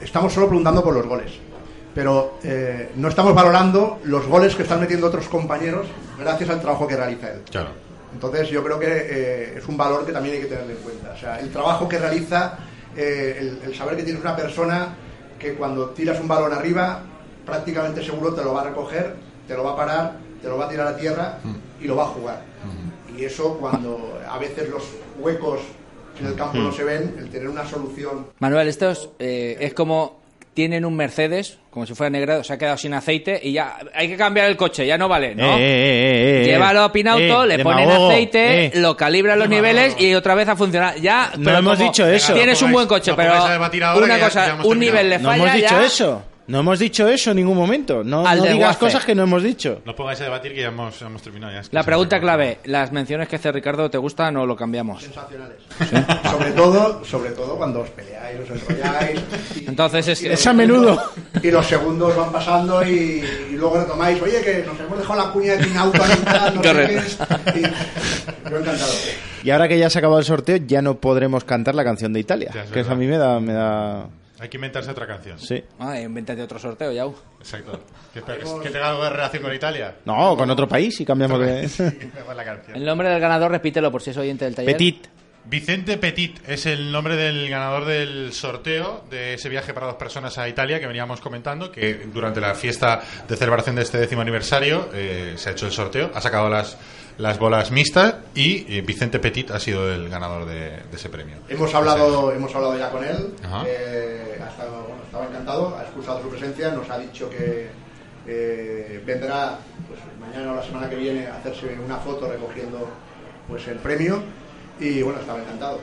estamos solo preguntando por los goles. Pero eh, no estamos valorando los goles que están metiendo otros compañeros gracias al trabajo que realiza él. Claro. Entonces yo creo que eh, es un valor que también hay que tener en cuenta. O sea, el trabajo que realiza, eh, el, el saber que tienes una persona que cuando tiras un balón arriba, prácticamente seguro te lo va a recoger, te lo va a parar, te lo va a tirar a tierra y lo va a jugar. Y eso cuando a veces los huecos en el campo no se ven, el tener una solución Manuel, estos eh, es como tienen un Mercedes, como si fuera negrado, se ha quedado sin aceite y ya hay que cambiar el coche, ya no vale, ¿no? Eh, eh, eh, eh, Llévalo a Pinauto, eh, le ponen demagogo, aceite, eh. lo calibran los niveles y otra vez a funcionar. Ya, No pero hemos como dicho eso. Tienes No un buen coche, no pero una cosa, un nivel le No falla hemos dicho ya. eso. No hemos dicho eso en ningún momento. No, Al no digas cosas que no hemos dicho. No pongáis a debatir que ya hemos, ya hemos terminado. Ya es que La se pregunta clave, ¿las menciones que hace Ricardo te gustan o lo cambiamos? Sensacionales. Sobre todo, sobre todo cuando os peleáis, os enrolláis. y- Entonces es que... Es a menudo. Y los segundos van pasando y, y luego retomáis, oye, que nos hemos dejado la cuña de Pinauto a mitad, no sé Correcto. qué. Y- yo encantado. Y ahora que ya se ha acabado el sorteo, ya no podremos cantar la canción de Italia. Ya, es que eso verdad. a mí me da... Me da... Hay que inventarse otra canción. Sí. Ah, invéntate otro sorteo, Yau. Exacto. ¿Que, que tenga algo de relación con Italia? No, con otro país y cambiamos de... Mejor la canción. El nombre del ganador, repítelo por si es oyente del taller. Petit. Vicente Petit es el nombre del ganador del sorteo de ese viaje para dos personas a Italia que veníamos comentando, que durante la fiesta de celebración de este décimo aniversario eh, se ha hecho el sorteo, ha sacado las, las bolas mixtas y eh, Vicente Petit ha sido el ganador de, de ese premio. Hemos hablado, hemos hablado ya con él, eh, ha estado- bueno, estaba encantado, ha excusado su presencia, nos ha dicho que eh, vendrá pues, mañana o la semana que viene a hacerse una foto recogiendo pues el premio y bueno, estaba encantado.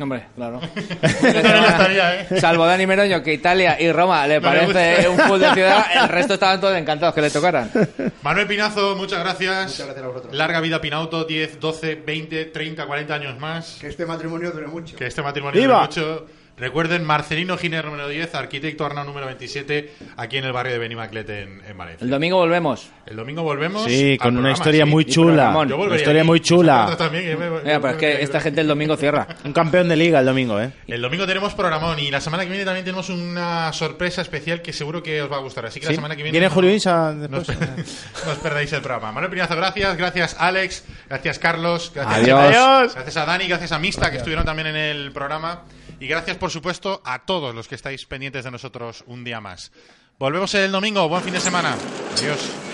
Hombre, claro. estaría, ¿eh? Salvo Dani Meroño, que Italia y Roma le No parece un fútbol de ciudad, el resto estaban todos encantados que le tocaran. Manuel Pinazo, muchas gracias. Muchas gracias a vosotros. Larga vida Pinauto, 10, 12, 20, 30, 40 años más. Que este matrimonio dure mucho. Que este matrimonio ¡Viva! dure mucho. Recuerden, Marcelino Giner número 10, arquitecto Arnau número 27, aquí en el barrio de Benimaclet en, en Valencia. El domingo volvemos. El domingo volvemos. Sí, con una programa, historia sí. muy chula. Yo Una historia aquí. muy chula. También, que me- Mira, pero es que esta gente el domingo cierra. Un campeón de liga el domingo, ¿eh? El domingo tenemos programón y la semana que viene también tenemos una sorpresa especial que seguro que os va a gustar. Así que Sí. la semana que viene. ¿Viene no- Julio Insa no después? os, no os perdáis el programa. Manuel Pinazo, gracias. Gracias, Alex. Gracias, Carlos. Gracias, Adiós. Adiós. Gracias a Dani. Gracias a Mista, que estuvieron también en el programa. Y gracias, por supuesto, a todos los que estáis pendientes de nosotros un día más. Volvemos el domingo. Buen fin de semana. Adiós.